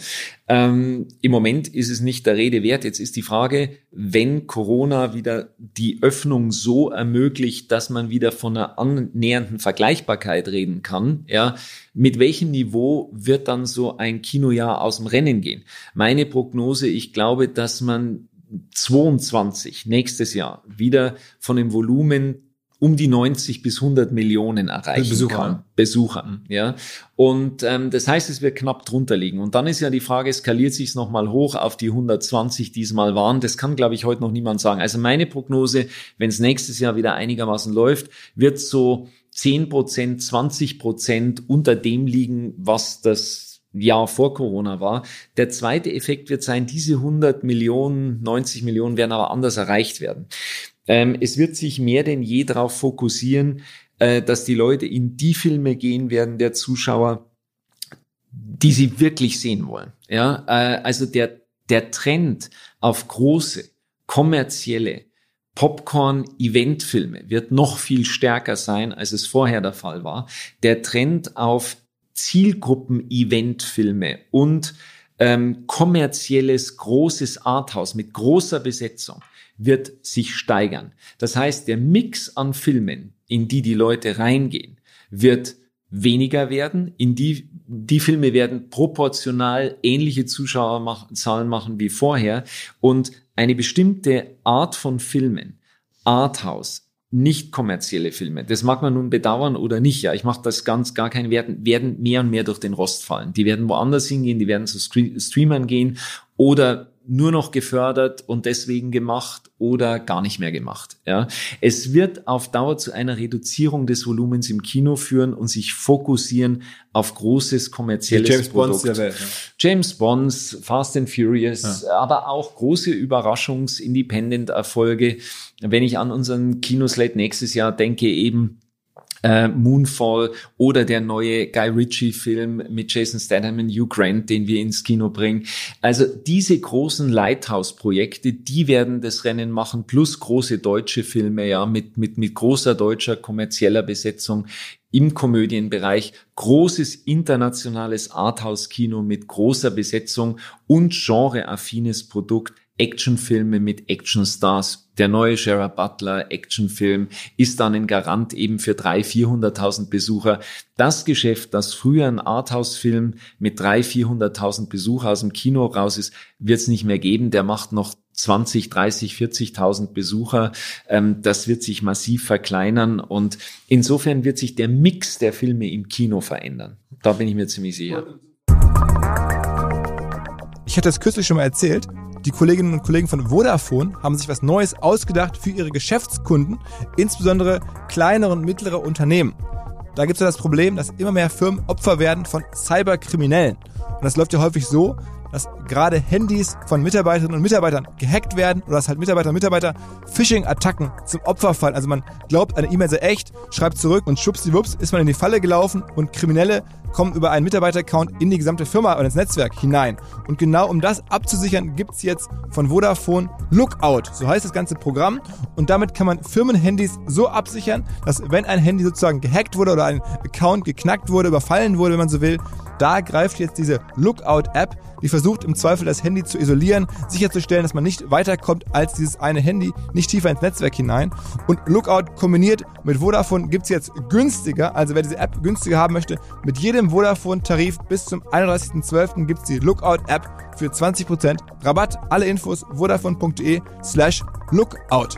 ähm, im Moment ist es nicht der Rede wert. Jetzt ist die Frage, wenn Corona wieder die Öffnung so ermöglicht, dass man wieder von einer annähernden Vergleichbarkeit reden kann. Ja, mit welchem Niveau wird dann so ein Kinojahr aus dem Rennen gehen? Meine Prognose: Ich glaube, dass man 22 nächstes Jahr wieder von dem Volumen um die 90 bis 100 Millionen erreichen Besucher. kann. Besucher, mhm. ja. Und ähm, das heißt, es wird knapp drunter liegen. Und dann ist ja die Frage, skaliert sich es nochmal hoch auf die 120, die es mal waren? Das kann, glaube ich, heute noch niemand sagen. Also meine Prognose, wenn es nächstes Jahr wieder einigermaßen läuft, wird so 10 Prozent, 20 Prozent unter dem liegen, was das Jahr vor Corona war. Der zweite Effekt wird sein, diese 100 Millionen, 90 Millionen werden aber anders erreicht werden. Ähm, es wird sich mehr denn je darauf fokussieren, äh, dass die Leute in die Filme gehen werden, der Zuschauer, die sie wirklich sehen wollen. Ja, äh, also der, der Trend auf große, kommerzielle, Popcorn-Eventfilme wird noch viel stärker sein, als es vorher der Fall war. Der Trend auf Zielgruppen-Eventfilme und ähm, kommerzielles großes Arthouse mit großer Besetzung wird sich steigern. Das heißt, der Mix an Filmen, in die die Leute reingehen, wird weniger werden. In die, die Filme werden proportional ähnliche Zuschauerzahlen machen wie vorher. Und eine bestimmte Art von Filmen, Arthouse, nicht kommerzielle Filme, das mag man nun bedauern oder nicht, ja, ich mache das ganz gar keinen Wert, werden mehr und mehr durch den Rost fallen. Die werden woanders hingehen, die werden zu Streamern gehen oder nur noch gefördert und deswegen gemacht oder gar nicht mehr gemacht. Ja, es wird auf Dauer zu einer Reduzierung des Volumens im Kino führen und sich fokussieren auf großes kommerzielles James Produkt. Bonds Welt. Ja. James Bonds, Fast and Furious, Ja. aber auch große Überraschungs-Independent-Erfolge. Wenn ich an unseren Kinoslate nächstes Jahr denke, eben äh, Moonfall oder der neue Guy Ritchie-Film mit Jason Statham und Hugh Grant, den wir ins Kino bringen. Also diese großen Lighthouse-Projekte, die werden das Rennen machen, plus große deutsche Filme, ja, mit, mit, mit großer deutscher kommerzieller Besetzung im Komödienbereich, großes internationales Arthouse-Kino mit großer Besetzung und genreaffines Produkt, Actionfilme mit Actionstars. Der neue Gerard Butler Actionfilm ist dann ein Garant eben für 300.000, 400.000 Besucher. Das Geschäft, das früher ein Arthouse-Film mit 300.000, 400.000 Besucher aus dem Kino raus ist, wird es nicht mehr geben. Der macht noch 20, 30, 40.000 Besucher. Ähm, das wird sich massiv verkleinern und insofern wird sich der Mix der Filme im Kino verändern. Da bin ich mir ziemlich sicher. Ich hatte das kürzlich schon mal erzählt. Die Kolleginnen und Kollegen von Vodafone haben sich was Neues ausgedacht für ihre Geschäftskunden, insbesondere kleinere und mittlere Unternehmen. da gibt es ja das Problem, dass immer mehr Firmen Opfer werden von Cyberkriminellen. Und das läuft ja häufig so, dass gerade Handys von Mitarbeiterinnen und Mitarbeitern gehackt werden oder dass halt Mitarbeiter und Mitarbeiter Phishing-Attacken zum Opfer fallen. Also man glaubt, eine E-Mail sei echt, schreibt zurück und schwuppsdiwupps ist man in die Falle gelaufen und Kriminelle kommen über einen Mitarbeiter-Account in die gesamte Firma oder ins Netzwerk hinein. Und genau um das abzusichern, gibt's jetzt von Vodafone Lookout. So heißt das ganze Programm. Und damit kann man Firmenhandys so absichern, dass wenn ein Handy sozusagen gehackt wurde oder ein Account geknackt wurde, überfallen wurde, wenn man so will, da greift jetzt diese Lookout-App, die versucht im Zweifel das Handy zu isolieren, sicherzustellen, dass man nicht weiterkommt als dieses eine Handy, nicht tiefer ins Netzwerk hinein. Und Lookout kombiniert mit Vodafone gibt's jetzt günstiger, also wer diese App günstiger haben möchte, mit jedem Vodafone-Tarif bis zum 31.12. gibt's die Lookout-App für 20% Rabatt. Alle Infos vodafone.de slash lookout.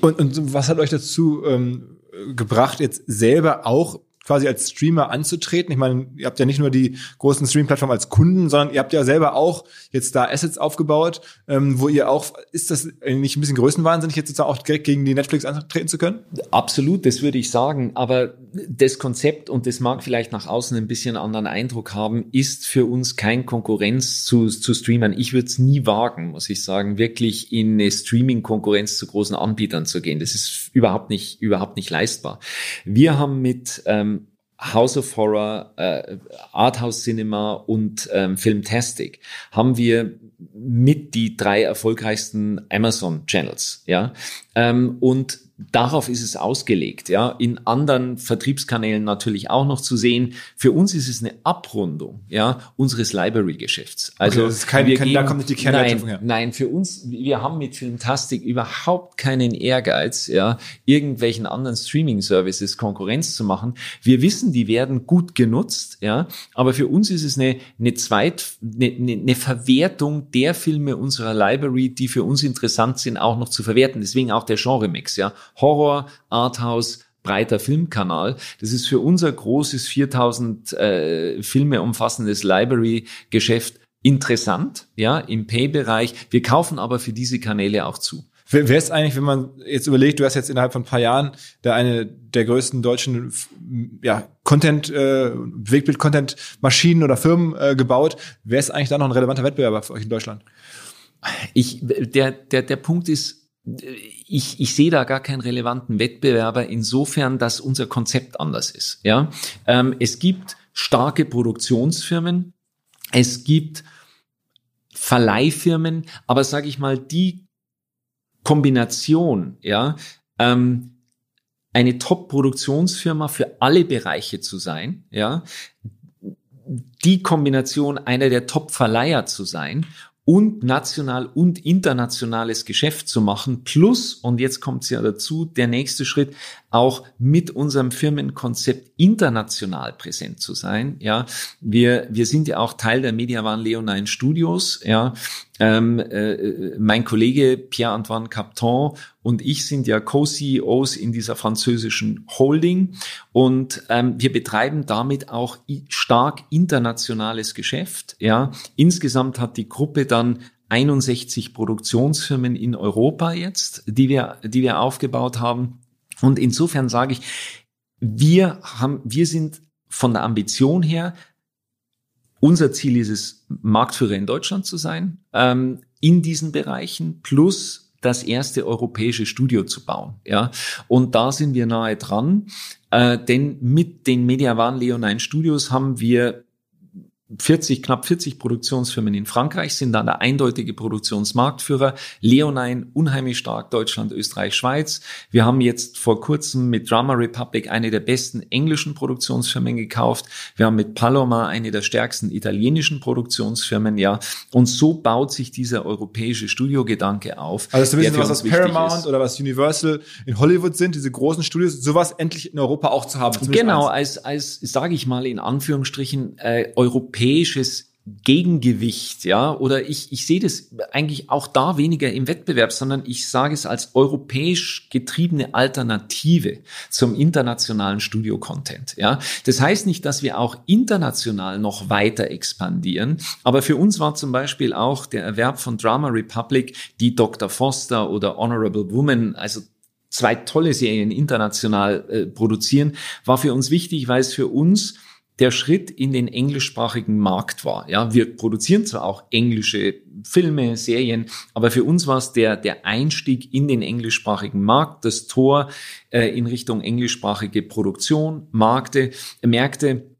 Und, und was hat euch dazu ähm, gebracht, jetzt selber auch quasi als Streamer anzutreten? Ich meine, ihr habt ja nicht nur die großen Stream-Plattformen als Kunden, sondern ihr habt ja selber auch jetzt da Assets aufgebaut, ähm, wo ihr auch, ist das nicht ein bisschen größenwahnsinnig, jetzt sozusagen auch direkt gegen die Netflix antreten zu können? Absolut, das würde ich sagen. Aber das Konzept, und das mag vielleicht nach außen ein bisschen anderen Eindruck haben, ist für uns kein Konkurrenz zu, zu Streamern. Ich würde es nie wagen, muss ich sagen, wirklich in eine Streaming-Konkurrenz zu großen Anbietern zu gehen. Das ist überhaupt nicht, überhaupt nicht leistbar. Wir haben mit ähm, House of Horror, äh, Arthouse Cinema und ähm, Filmtastic haben wir mit die drei erfolgreichsten Amazon Channels, ja. Ähm, und darauf ist es ausgelegt, ja, in anderen Vertriebskanälen natürlich auch noch zu sehen. Für uns ist es eine Abrundung, ja, unseres Library-Geschäfts. Also okay, kein, wir kein, geben, da kommt nicht die Kernwertschöpfung nein, her. nein, für uns, wir haben mit Filmtastic überhaupt keinen Ehrgeiz, ja, irgendwelchen anderen Streaming-Services Konkurrenz zu machen. Wir wissen, die werden gut genutzt, ja, aber für uns ist es eine, eine Zweit, eine, eine Verwertung der Filme unserer Library, die für uns interessant sind, auch noch zu verwerten. Deswegen auch der Genre-Mix, ja. Horror, Arthouse, breiter Filmkanal. Das ist für unser großes 4000 äh, Filme umfassendes Library-Geschäft interessant, ja, im Pay-Bereich. Wir kaufen aber für diese Kanäle auch zu. Wer wer ist eigentlich, wenn man jetzt überlegt, du hast jetzt innerhalb von ein paar Jahren da eine der größten deutschen ja, Content, äh, Bewegtbild-Content-Maschinen oder Firmen äh, gebaut, wer ist eigentlich da noch ein relevanter Wettbewerber für euch in Deutschland? Ich, der, der, der Punkt ist, ich, ich sehe da gar keinen relevanten Wettbewerber insofern, dass unser Konzept anders ist. Ja, ähm, es gibt starke Produktionsfirmen, es gibt Verleihfirmen, aber sage ich mal die Kombination, ja, ähm, eine Top-Produktionsfirma für alle Bereiche zu sein, ja, die Kombination einer der Top-Verleiher zu sein und national und internationales Geschäft zu machen. Plus, und jetzt kommt es ja dazu, der nächste Schritt, auch mit unserem Firmenkonzept international präsent zu sein. Ja, wir, wir sind ja auch Teil der Mediavan Leonine Studios. Ja, ähm, äh, mein Kollege Pierre-Antoine Capton und ich sind ja Co-CEOs in dieser französischen Holding und ähm, wir betreiben damit auch stark internationales Geschäft. Ja, insgesamt hat die Gruppe dann 61 Produktionsfirmen in Europa jetzt, die wir, die wir aufgebaut haben. Und insofern sage ich, wir haben, wir sind von der Ambition her unser Ziel ist es, Marktführer in Deutschland zu sein, ähm, in diesen Bereichen, plus das erste europäische Studio zu bauen. Ja, und da sind wir nahe dran, äh, denn mit den Mediavan Leonine Studios haben wir 40, knapp 40 Produktionsfirmen in Frankreich sind dann der eindeutige Produktionsmarktführer. Leonine unheimlich stark, Deutschland, Österreich, Schweiz. Wir haben jetzt vor kurzem mit Drama Republic eine der besten englischen Produktionsfirmen gekauft. Wir haben mit Paloma eine der stärksten italienischen Produktionsfirmen, ja. Und so baut sich dieser europäische Studiogedanke auf. Also das ist was, was Paramount oder was Universal in Hollywood sind, diese großen Studios, sowas endlich in Europa auch zu haben. Genau, als, als sage ich mal in Anführungsstrichen, äh, europäisches Gegengewicht, ja, oder ich, ich sehe das eigentlich auch da weniger im Wettbewerb, sondern ich sage es als europäisch getriebene Alternative zum internationalen Studio-Content, ja. Das heißt nicht, dass wir auch international noch weiter expandieren, aber für uns war zum Beispiel auch der Erwerb von Drama Republic, die Dr. Foster oder Honorable Woman, also zwei tolle Serien international äh, produzieren, war für uns wichtig, weil es für uns der Schritt in den englischsprachigen Markt war. Ja, wir produzieren zwar auch englische Filme, Serien, aber für uns war es der, der Einstieg in den englischsprachigen Markt, das Tor äh, in Richtung englischsprachige Produktion, Markte, Märkte.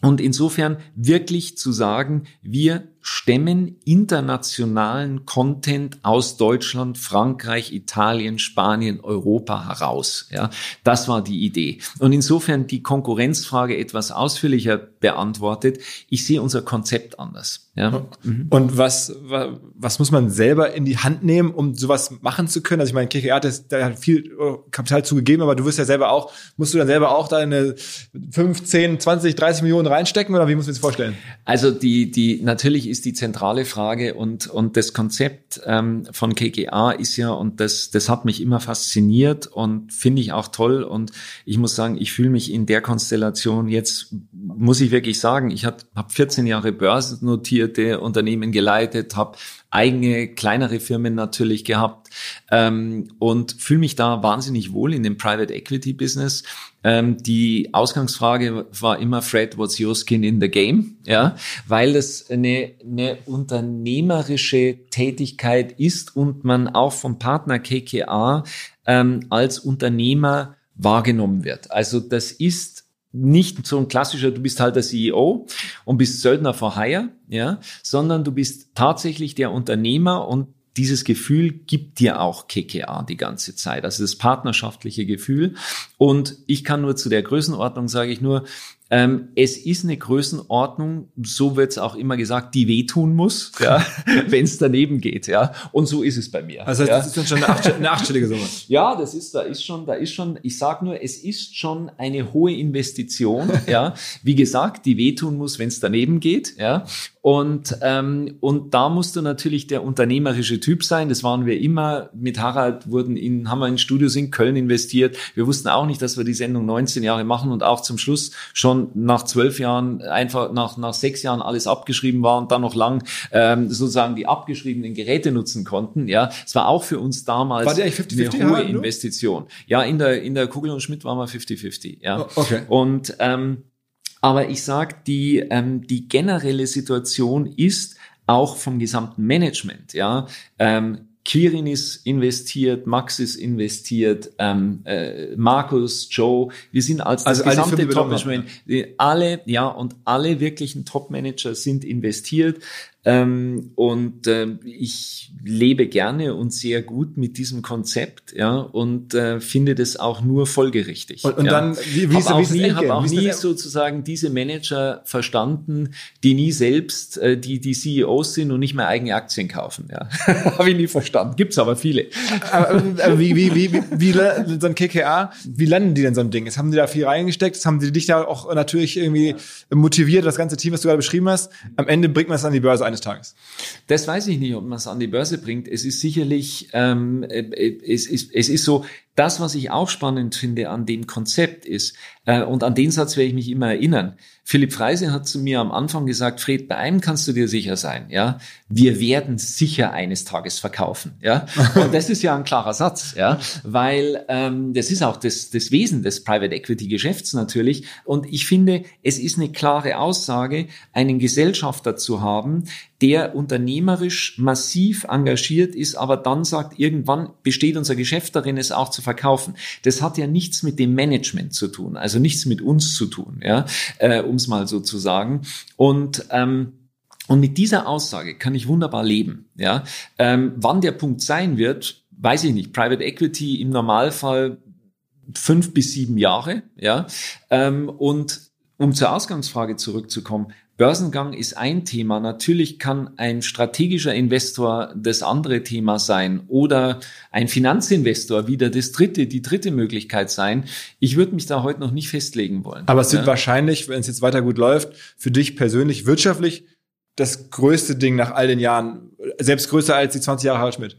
Und insofern wirklich zu sagen, wir stemmen internationalen Content aus Deutschland, Frankreich, Italien, Spanien, Europa heraus. Ja, das war die Idee. Und insofern die Konkurrenzfrage etwas ausführlicher beantwortet. Ich sehe unser Konzept anders. Ja. Mhm. Und was, was muss man selber in die Hand nehmen, um sowas machen zu können? Also ich meine, KKR hat, das, da hat viel äh, Kapital zugegeben, aber du wirst ja selber auch, musst du dann selber auch deine 15, 20, 30 Millionen reinstecken oder wie muss man sich das vorstellen? Also die, die, natürlich ist die zentrale Frage und, und das Konzept ähm, von KKA ist ja, und das, das hat mich immer fasziniert und finde ich auch toll und ich muss sagen, ich fühle mich in der Konstellation jetzt, muss ich wirklich sagen, ich habe hab 14 Jahre börsennotierte Unternehmen geleitet, habe eigene kleinere Firmen natürlich gehabt ähm, und fühle mich da wahnsinnig wohl in dem Private Equity Business. Ähm, die Ausgangsfrage war immer, Fred, what's your skin in the game? Ja, weil das eine, eine unternehmerische Tätigkeit ist und man auch vom Partner KKA ähm, als Unternehmer wahrgenommen wird. Also das ist nicht so ein klassischer, du bist halt der CEO und bist Söldner for Hire, ja, sondern du bist tatsächlich der Unternehmer und dieses Gefühl gibt dir auch KKA die ganze Zeit, also das partnerschaftliche Gefühl. Und ich kann nur zu der Größenordnung, sage ich nur, ähm, es ist eine Größenordnung, so wird es auch immer gesagt, die wehtun muss, ja, wenn es daneben geht, ja. Und so ist es bei mir. Also ja. das ist dann schon eine, acht, eine achtstellige Summe. Ja, das ist, da ist schon, da ist schon, ich sag nur, es ist schon eine hohe Investition, ja. Wie gesagt, die wehtun muss, wenn es daneben geht, ja. Und, ähm, und da musst du natürlich der unternehmerische Typ sein. Das waren wir immer. Mit Harald wurden in, haben wir in Studios in Köln investiert. Wir wussten auch nicht, dass wir die Sendung 19 Jahre machen und auch zum Schluss schon nach zwölf Jahren, einfach nach, nach sechs Jahren alles abgeschrieben war und dann noch lang ähm, sozusagen die abgeschriebenen Geräte nutzen konnten. Ja, es war auch für uns damals war 50 -50 eine hohe Investition. Ja, in der, in der Kugel und Schmidt waren wir 50-50. Ja. Oh, okay. Und ähm, aber ich sag, die, ähm, die generelle Situation ist auch vom gesamten Management, ja. Ähm, Quirin ist investiert, Max ist investiert, ähm, äh, Markus, Joe, wir sind als das also gesamte Top-Management, alle, ja, und alle wirklichen Top-Manager sind investiert. Ähm, und äh, ich lebe gerne und sehr gut mit diesem Konzept, ja, und äh, finde das auch nur folgerichtig. Und, und ja. dann, wie, wie hab ist, auch wie nie, hab auch nie sozusagen diese Manager verstanden, die nie selbst äh, die die CEOs sind und nicht mehr eigene Aktien kaufen. Ja, habe ich nie verstanden. Gibt's aber viele. aber, aber wie, wie, wie, wie, wie, so ein KKA, wie landen die denn so ein Ding? Jetzt haben die da viel reingesteckt, jetzt haben die dich da auch natürlich irgendwie motiviert, das ganze Team, was du gerade beschrieben hast. Am Ende bringt man es an die Börse eines Tages? Das weiß ich nicht, ob man es an die Börse bringt. Es ist sicherlich, ähm, äh, es, ist, es ist so, das, was ich auch spannend finde an dem Konzept ist, äh, und an den Satz werde ich mich immer erinnern, Philipp Freise hat zu mir am Anfang gesagt, Fred, bei einem kannst du dir sicher sein, ja, wir werden sicher eines Tages verkaufen, ja. Und das ist ja ein klarer Satz, ja, weil ähm, das ist auch das, das Wesen des Private Equity Geschäfts natürlich. Und ich finde, es ist eine klare Aussage, einen Gesellschafter zu haben, der unternehmerisch massiv engagiert ist, aber dann sagt, irgendwann besteht unser Geschäft darin, es auch zu verkaufen. Das hat ja nichts mit dem Management zu tun, also nichts mit uns zu tun, ja, äh, um es mal so zu sagen. Und ähm, und mit dieser Aussage kann ich wunderbar leben. Ja, ähm, wann der Punkt sein wird, weiß ich nicht. Private Equity im Normalfall fünf bis sieben Jahre. Ja, ähm, und um zur Ausgangsfrage zurückzukommen, Börsengang ist ein Thema. Natürlich kann ein strategischer Investor das andere Thema sein oder ein Finanzinvestor wieder das dritte, die dritte Möglichkeit sein. Ich würde mich da heute noch nicht festlegen wollen. Aber es wird ja. wahrscheinlich, wenn es jetzt weiter gut läuft, für dich persönlich wirtschaftlich das größte Ding nach all den Jahren, selbst größer als die 20 Jahre Harald Schmidt.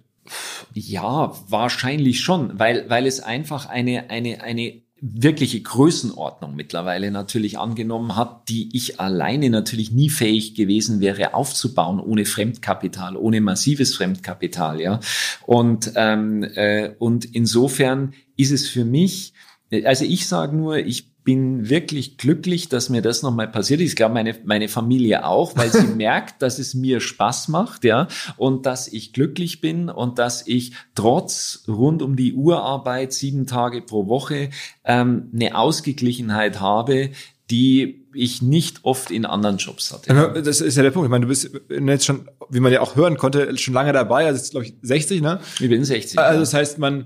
Ja, wahrscheinlich schon, weil, weil es einfach eine, eine, eine wirkliche Größenordnung mittlerweile natürlich angenommen hat, die ich alleine natürlich nie fähig gewesen wäre aufzubauen ohne Fremdkapital, ohne massives Fremdkapital, ja. Und ähm, äh, und insofern ist es für mich, also ich sage nur, ich bin wirklich glücklich, dass mir das nochmal passiert ist. Ich glaube, meine, meine Familie auch, weil sie merkt, dass es mir Spaß macht, ja, und dass ich glücklich bin und dass ich trotz rund um die Uhr Arbeit sieben Tage pro Woche ähm, eine Ausgeglichenheit habe, die ich nicht oft in anderen Jobs hatte. Das ist ja der Punkt. Ich meine, du bist jetzt schon, wie man ja auch hören konnte, schon lange dabei. Also jetzt glaube ich 60, ne? Ich bin 60. Also das heißt, man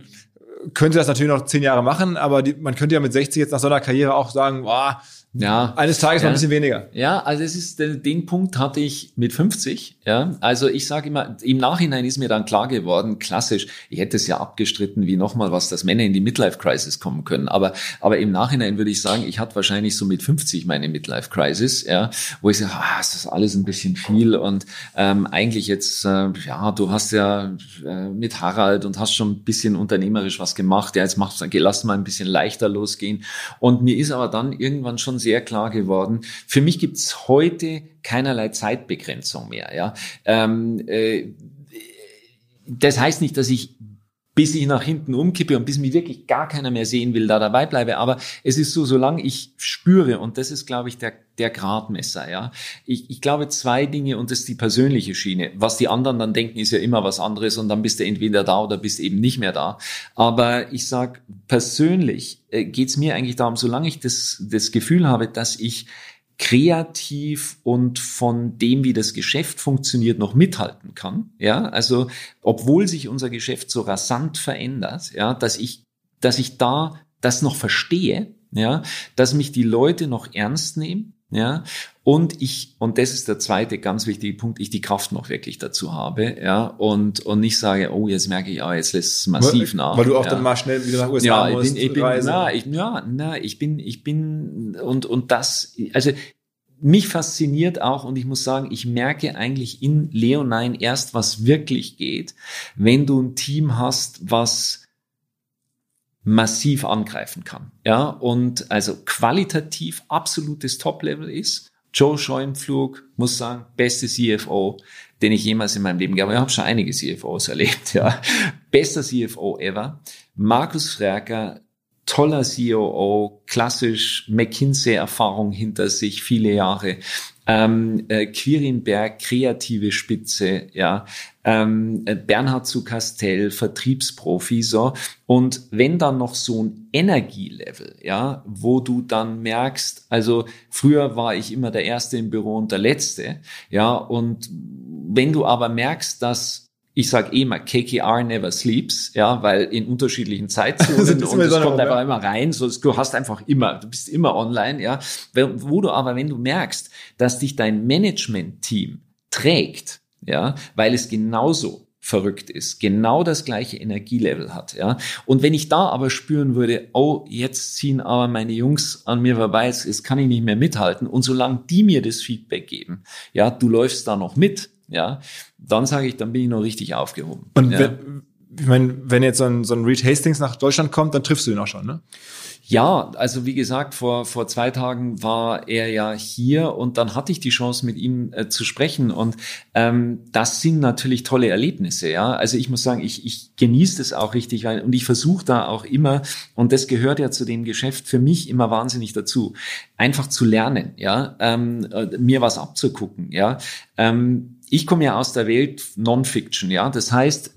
könnte das natürlich noch zehn Jahre machen, aber die, man könnte ja mit 60 jetzt nach so einer Karriere auch sagen, boah, ja, eines Tages ja. mal ein bisschen weniger. Ja, also es ist den, Punkt hatte ich mit 50. Ja, also ich sage immer, im Nachhinein ist mir dann klar geworden, klassisch, ich hätte es ja abgestritten, wie nochmal was, dass Männer in die Midlife Crisis kommen können. Aber aber im Nachhinein würde ich sagen, ich hatte wahrscheinlich so mit 50 meine Midlife Crisis, ja, wo ich sage, ah, es ist alles ein bisschen viel und ähm, eigentlich jetzt, äh, ja, du hast ja äh, mit Harald und hast schon ein bisschen unternehmerisch was gemacht. Ja, jetzt machst du, lass mal ein bisschen leichter losgehen. Und mir ist aber dann irgendwann schon sehr klar geworden. Für mich gibt's heute keinerlei Zeitbegrenzung mehr. Ja, ähm, äh, das heißt nicht, dass ich bis ich nach hinten umkippe und bis mich wirklich gar keiner mehr sehen will, da dabei bleibe. Aber es ist so, solange ich spüre, und das ist, glaube ich, der, der Gradmesser, ja. Ich, ich glaube zwei Dinge und das ist die persönliche Schiene. Was die anderen dann denken, ist ja immer was anderes und dann bist du entweder da oder bist eben nicht mehr da. Aber ich sag persönlich äh, geht's mir eigentlich darum, solange ich das, das Gefühl habe, dass ich kreativ und von dem, wie das Geschäft funktioniert, noch mithalten kann. Ja, also obwohl sich unser Geschäft so rasant verändert, ja, dass ich, dass ich da das noch verstehe, ja, dass mich die Leute noch ernst nehmen, ja, und ich, und das ist der zweite ganz wichtige Punkt, ich die Kraft noch wirklich dazu habe, ja, und, und nicht sage, oh, jetzt merke ich, ah, jetzt lässt es massiv weil, nach. Weil du auch ja. dann mal schnell wieder nach USA ja, musst. Ich bin, ich bin, na, ich, ja, na, ich bin, ich bin, und, und das, also, mich fasziniert auch und ich muss sagen, ich merke eigentlich in Leonine erst, was wirklich geht, wenn du ein Team hast, was massiv angreifen kann. Ja, und also qualitativ absolutes Top-Level ist. Joe Scheunpflug, muss sagen, beste CFO, den ich jemals in meinem Leben gab. Ich habe schon einige CFOs erlebt, ja. Bester CFO ever. Markus Frerker, toller COO, klassisch McKinsey-Erfahrung hinter sich, viele Jahre. Ähm, äh, Quirinberg, kreative Spitze, ja. Ähm, äh, Bernhard zu Castell, Vertriebsprofi, so. Und wenn dann noch so ein Energielevel, ja, wo du dann merkst, also früher war ich immer der Erste im Büro und der Letzte, ja, und wenn du aber merkst, dass ich sage eh immer, KKR never sleeps, ja, weil in unterschiedlichen Zeitzonen und es kommt einfach immer rein, so du hast einfach immer, du bist immer online, ja, wo du aber, wenn du merkst, dass dich dein Management-Team trägt, ja, weil es genauso verrückt ist, genau das gleiche Energielevel hat, ja. Und wenn ich da aber spüren würde, oh, jetzt ziehen aber meine Jungs an mir vorbei, jetzt kann ich nicht mehr mithalten. Und solange die mir das Feedback geben, ja, du läufst da noch mit, ja, dann sage ich, dann bin ich noch richtig aufgehoben. Und ja. wenn, ich meine, wenn jetzt so ein, so ein Reed Hastings nach Deutschland kommt, dann triffst du ihn auch schon, ne? Ja, also wie gesagt, vor, vor zwei Tagen war er ja hier und dann hatte ich die Chance, mit ihm äh, zu sprechen. Und ähm, das sind natürlich tolle Erlebnisse, ja. Also ich muss sagen, ich, ich genieße das auch richtig, weil und ich versuche da auch immer, und das gehört ja zu dem Geschäft für mich immer wahnsinnig dazu, einfach zu lernen, ja, ähm, äh, mir was abzugucken, ja. Ähm, ich komme ja aus der Welt Non-Fiction, ja. Das heißt,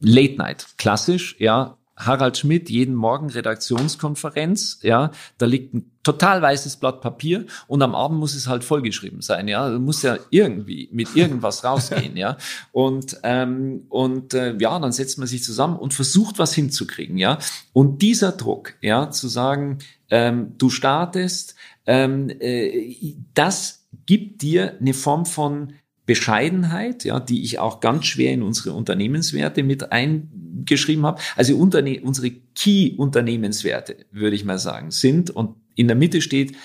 Late Night, klassisch, ja. Harald Schmidt, jeden Morgen Redaktionskonferenz, ja, da liegt ein total weißes Blatt Papier und am Abend muss es halt vollgeschrieben sein, ja, du musst ja irgendwie mit irgendwas rausgehen, ja, und ähm, und äh, ja, dann setzt man sich zusammen und versucht was hinzukriegen, ja, und dieser Druck, ja, zu sagen, ähm, du startest, ähm, äh, das gibt dir eine Form von Bescheidenheit, ja, die ich auch ganz schwer in unsere Unternehmenswerte mit eingeschrieben habe. Also Unterne unsere Key-Unternehmenswerte, würde ich mal sagen, sind und in der Mitte steht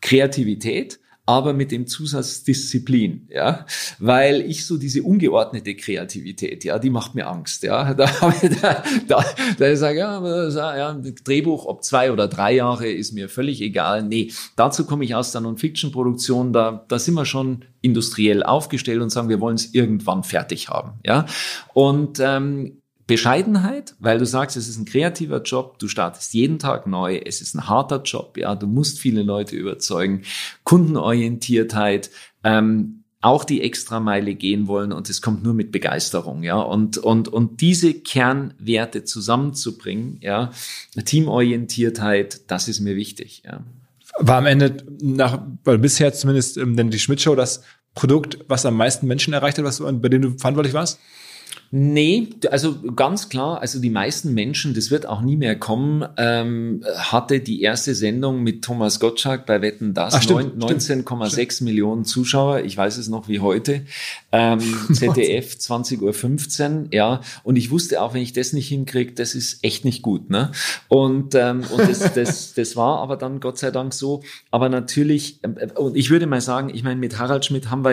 Kreativität, aber mit dem Zusatz Disziplin, ja, weil ich so diese ungeordnete Kreativität, ja, die macht mir Angst, ja, da, da, da, da ich sage, ja, ja, Drehbuch, ob zwei oder drei Jahre, ist mir völlig egal, nee, dazu komme ich aus der Non-Fiction-Produktion, da, da sind wir schon industriell aufgestellt und sagen, wir wollen es irgendwann fertig haben, ja, und ähm, Bescheidenheit, weil du sagst, es ist ein kreativer Job, du startest jeden Tag neu, es ist ein harter Job, ja, du musst viele Leute überzeugen, Kundenorientiertheit, ähm, auch die Extrameile gehen wollen und es kommt nur mit Begeisterung, ja, und, und, und diese Kernwerte zusammenzubringen, ja, Teamorientiertheit, das ist mir wichtig, ja. War am Ende nach, weil bisher zumindest, ähm, denn die Schmidt-Show das Produkt, was am meisten Menschen erreicht hat, was, bei dem du verantwortlich warst? Nee, also ganz klar, also die meisten Menschen, das wird auch nie mehr kommen, ähm, hatte die erste Sendung mit Thomas Gottschalk bei Wetten Das, 19,6 Millionen Zuschauer, ich weiß es noch wie heute, ähm, ZDF 20.15 Uhr, ja, und ich wusste auch, wenn ich das nicht hinkriege, das ist echt nicht gut, ne? Und, ähm, und das, das, das war aber dann Gott sei Dank so, aber natürlich, äh, und ich würde mal sagen, ich meine, mit Harald Schmidt haben wir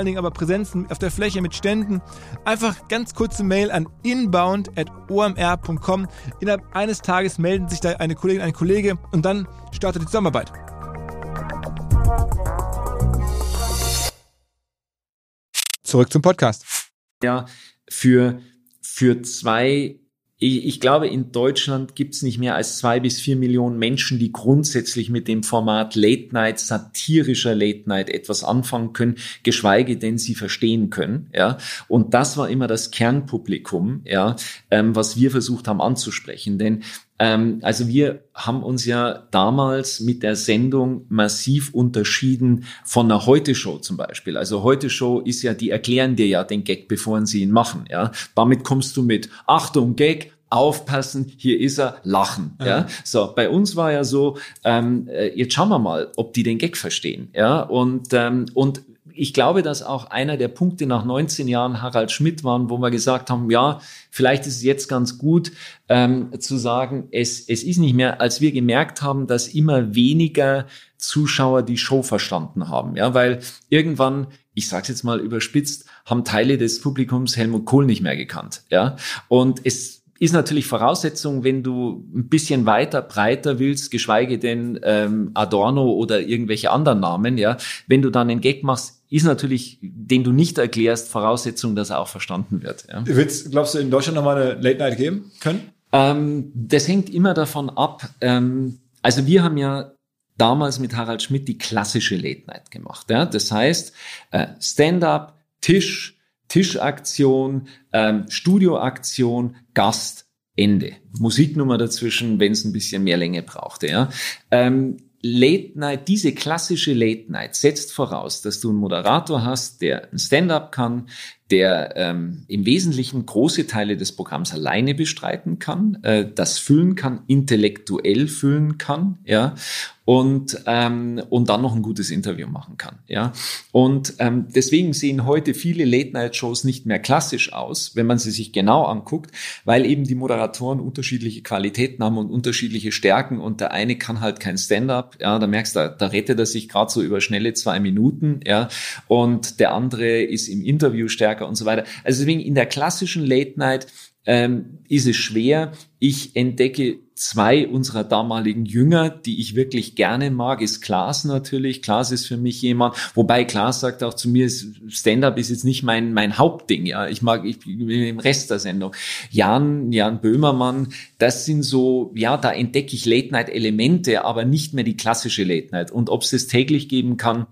allen Dingen aber Präsenzen auf der Fläche, mit Ständen. Einfach ganz kurze Mail an inbound.omr.com. Innerhalb eines Tages melden sich da eine Kollegin, ein Kollege und dann startet die Zusammenarbeit. Zurück zum Podcast. Ja, für, für zwei ich, ich glaube, in Deutschland gibt es nicht mehr als zwei bis vier Millionen Menschen, die grundsätzlich mit dem Format Late Night, satirischer Late Night etwas anfangen können, geschweige denn sie verstehen können. Ja, und das war immer das Kernpublikum, ja, ähm, was wir versucht haben anzusprechen. Denn ähm, also wir haben uns ja damals mit der Sendung massiv unterschieden von der Heute-Show zum Beispiel. Also Heute-Show ist ja, die erklären dir ja den Gag, bevor sie ihn machen. Ja, damit kommst du mit Achtung Gag, aufpassen, hier ist er, lachen. Ja. ja. So, bei uns war ja so, ähm, äh, jetzt schauen wir mal, ob die den Gag verstehen. Ja, und, ähm, und ich glaube, dass auch einer der Punkte nach 19 Jahren Harald Schmidt waren, wo wir gesagt haben, ja, vielleicht ist es jetzt ganz gut ähm, zu sagen, es, es ist nicht mehr, als wir gemerkt haben, dass immer weniger Zuschauer die Show verstanden haben. Ja, weil irgendwann, ich sage es jetzt mal überspitzt, haben Teile des Publikums Helmut Kohl nicht mehr gekannt. Ja, und es ist natürlich Voraussetzung, wenn du ein bisschen weiter, breiter willst, geschweige denn ähm, Adorno oder irgendwelche anderen Namen, ja. Wenn du dann einen Gag machst, ist natürlich, den du nicht erklärst, Voraussetzung, dass er auch verstanden wird. Ja. Willst, glaubst du, in Deutschland nochmal eine Late Night geben können? Ähm, das hängt immer davon ab. Ähm, also wir haben ja damals mit Harald Schmidt die klassische Late Night gemacht. Ja? Das heißt, äh, Stand-up, Tisch, Tischaktion, ähm, Studioaktion, Gast, Ende. Musiknummer dazwischen, wenn es ein bisschen mehr Länge brauchte. Ja. Ähm, Late Night, diese klassische Late Night setzt voraus, dass du einen Moderator hast, der ein Stand-up kann, der ähm, im Wesentlichen große Teile des Programms alleine bestreiten kann, äh, das füllen kann, intellektuell füllen kann, ja, und, ähm, und dann noch ein gutes Interview machen kann. Ja? Und ähm, deswegen sehen heute viele Late-Night-Shows nicht mehr klassisch aus, wenn man sie sich genau anguckt, weil eben die Moderatoren unterschiedliche Qualitäten haben und unterschiedliche Stärken und der eine kann halt kein Stand-up, ja, da merkst du, da rettet er sich gerade so über schnelle zwei Minuten, ja, und der andere ist im Interview stärker stärker und so weiter. Also deswegen in der klassischen Late Night ähm, ist es schwer. Ich entdecke zwei unserer damaligen Jünger, die ich wirklich gerne mag, ist Klaas natürlich. Klaas ist für mich jemand, wobei Klaas sagt auch zu mir, Stand-up ist jetzt nicht mein, mein Hauptding. Ja, ich mag ich bin im Rest der Sendung. Jan, Jan Böhmermann, das sind so, ja, da entdecke ich Late-Night-Elemente, aber nicht mehr die klassische Late-Night. Und ob es das täglich geben kann,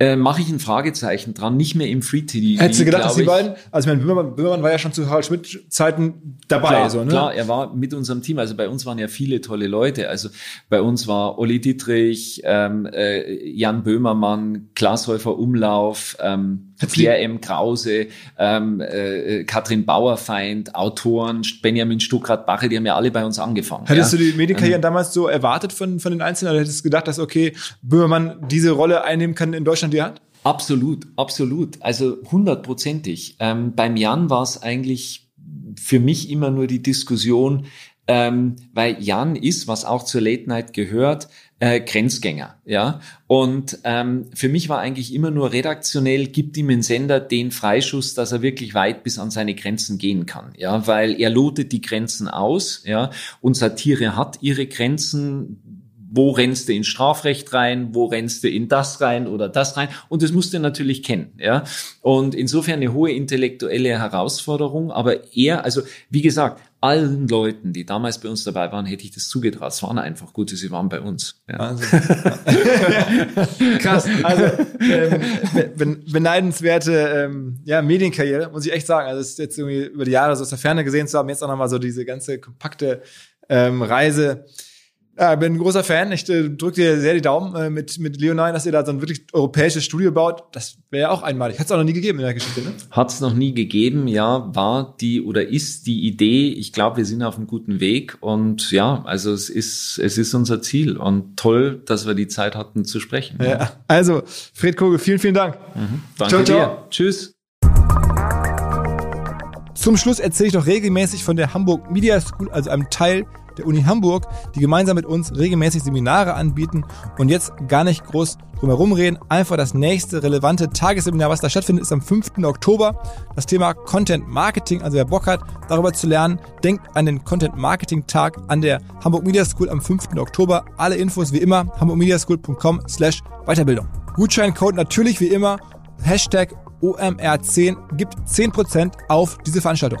äh, mache ich ein Fragezeichen dran, nicht mehr im Free TV. Hättest du gedacht, dass die beiden, also mein Böhmermann, Böhmermann war ja schon zu Harald Schmidt Zeiten dabei, klar, so, ne? Klar, er war mit unserem Team, also bei uns waren ja viele tolle Leute, also bei uns war Olli Dietrich, ähm, äh, Jan Böhmermann, Klaas Häufer Umlauf, ähm, Pierre M. Krause, ähm, äh, Katrin Bauerfeind, Autoren, Benjamin Stuckrad-Bachel, die haben ja alle bei uns angefangen. Hättest ja? du die Medienkarrieren ähm, damals so erwartet von, von den Einzelnen oder hättest du gedacht, dass, okay, Böhmermann diese Rolle einnehmen kann in Deutschland, die er hat? Absolut, absolut. Also hundertprozentig. Ähm, beim Jan war es eigentlich für mich immer nur die Diskussion, ähm, weil Jan ist, was auch zur Late Night gehört, äh, Grenzgänger, ja. Und ähm, für mich war eigentlich immer nur redaktionell, gibt ihm ein Sender den Freischuss, dass er wirklich weit bis an seine Grenzen gehen kann, ja, weil er lotet die Grenzen aus, ja. Und Satire hat ihre Grenzen, wo rennst du in Strafrecht rein, wo rennst du in das rein oder das rein und das musst du natürlich kennen, ja. Und insofern eine hohe intellektuelle Herausforderung, aber eher, also wie gesagt, allen Leuten, die damals bei uns dabei waren, hätte ich das zugetraut. Es waren einfach gute, sie waren bei uns. Ja. Also, Krass. Also ähm, beneidenswerte ähm, ja, Medienkarriere, muss ich echt sagen. Also es ist jetzt irgendwie über die Jahre so aus der Ferne gesehen zu haben, jetzt auch nochmal so diese ganze kompakte ähm, Reise ja, bin ein großer Fan. Ich äh, drücke dir sehr die Daumen äh, mit, mit Leonine, dass ihr da so ein wirklich europäisches Studio baut. Das wäre ja auch einmalig. Hat es auch noch nie gegeben in der Geschichte, ne? Hat es noch nie gegeben, ja. War die oder ist die Idee. Ich glaube, wir sind auf einem guten Weg. Und ja, also es ist, es ist unser Ziel. Und toll, dass wir die Zeit hatten zu sprechen. Ja. ja. Also, Fred Kogel, vielen, vielen Dank. Mhm. Danke ciao, ciao. dir. Tschüss. Zum Schluss erzähle ich noch regelmäßig von der Hamburg Media School, also einem Teil der Uni Hamburg, die gemeinsam mit uns regelmäßig Seminare anbieten und jetzt gar nicht groß drumherum reden. Einfach das nächste relevante Tagesseminar, was da stattfindet, ist am 5. Oktober. Das Thema Content Marketing. Also wer Bock hat, darüber zu lernen, denkt an den Content Marketing Tag an der Hamburg Media School am 5. Oktober. Alle Infos wie immer hamburgmediaschool.com slash Weiterbildung. Gutscheincode natürlich wie immer. Hashtag OMR10 gibt 10% auf diese Veranstaltung.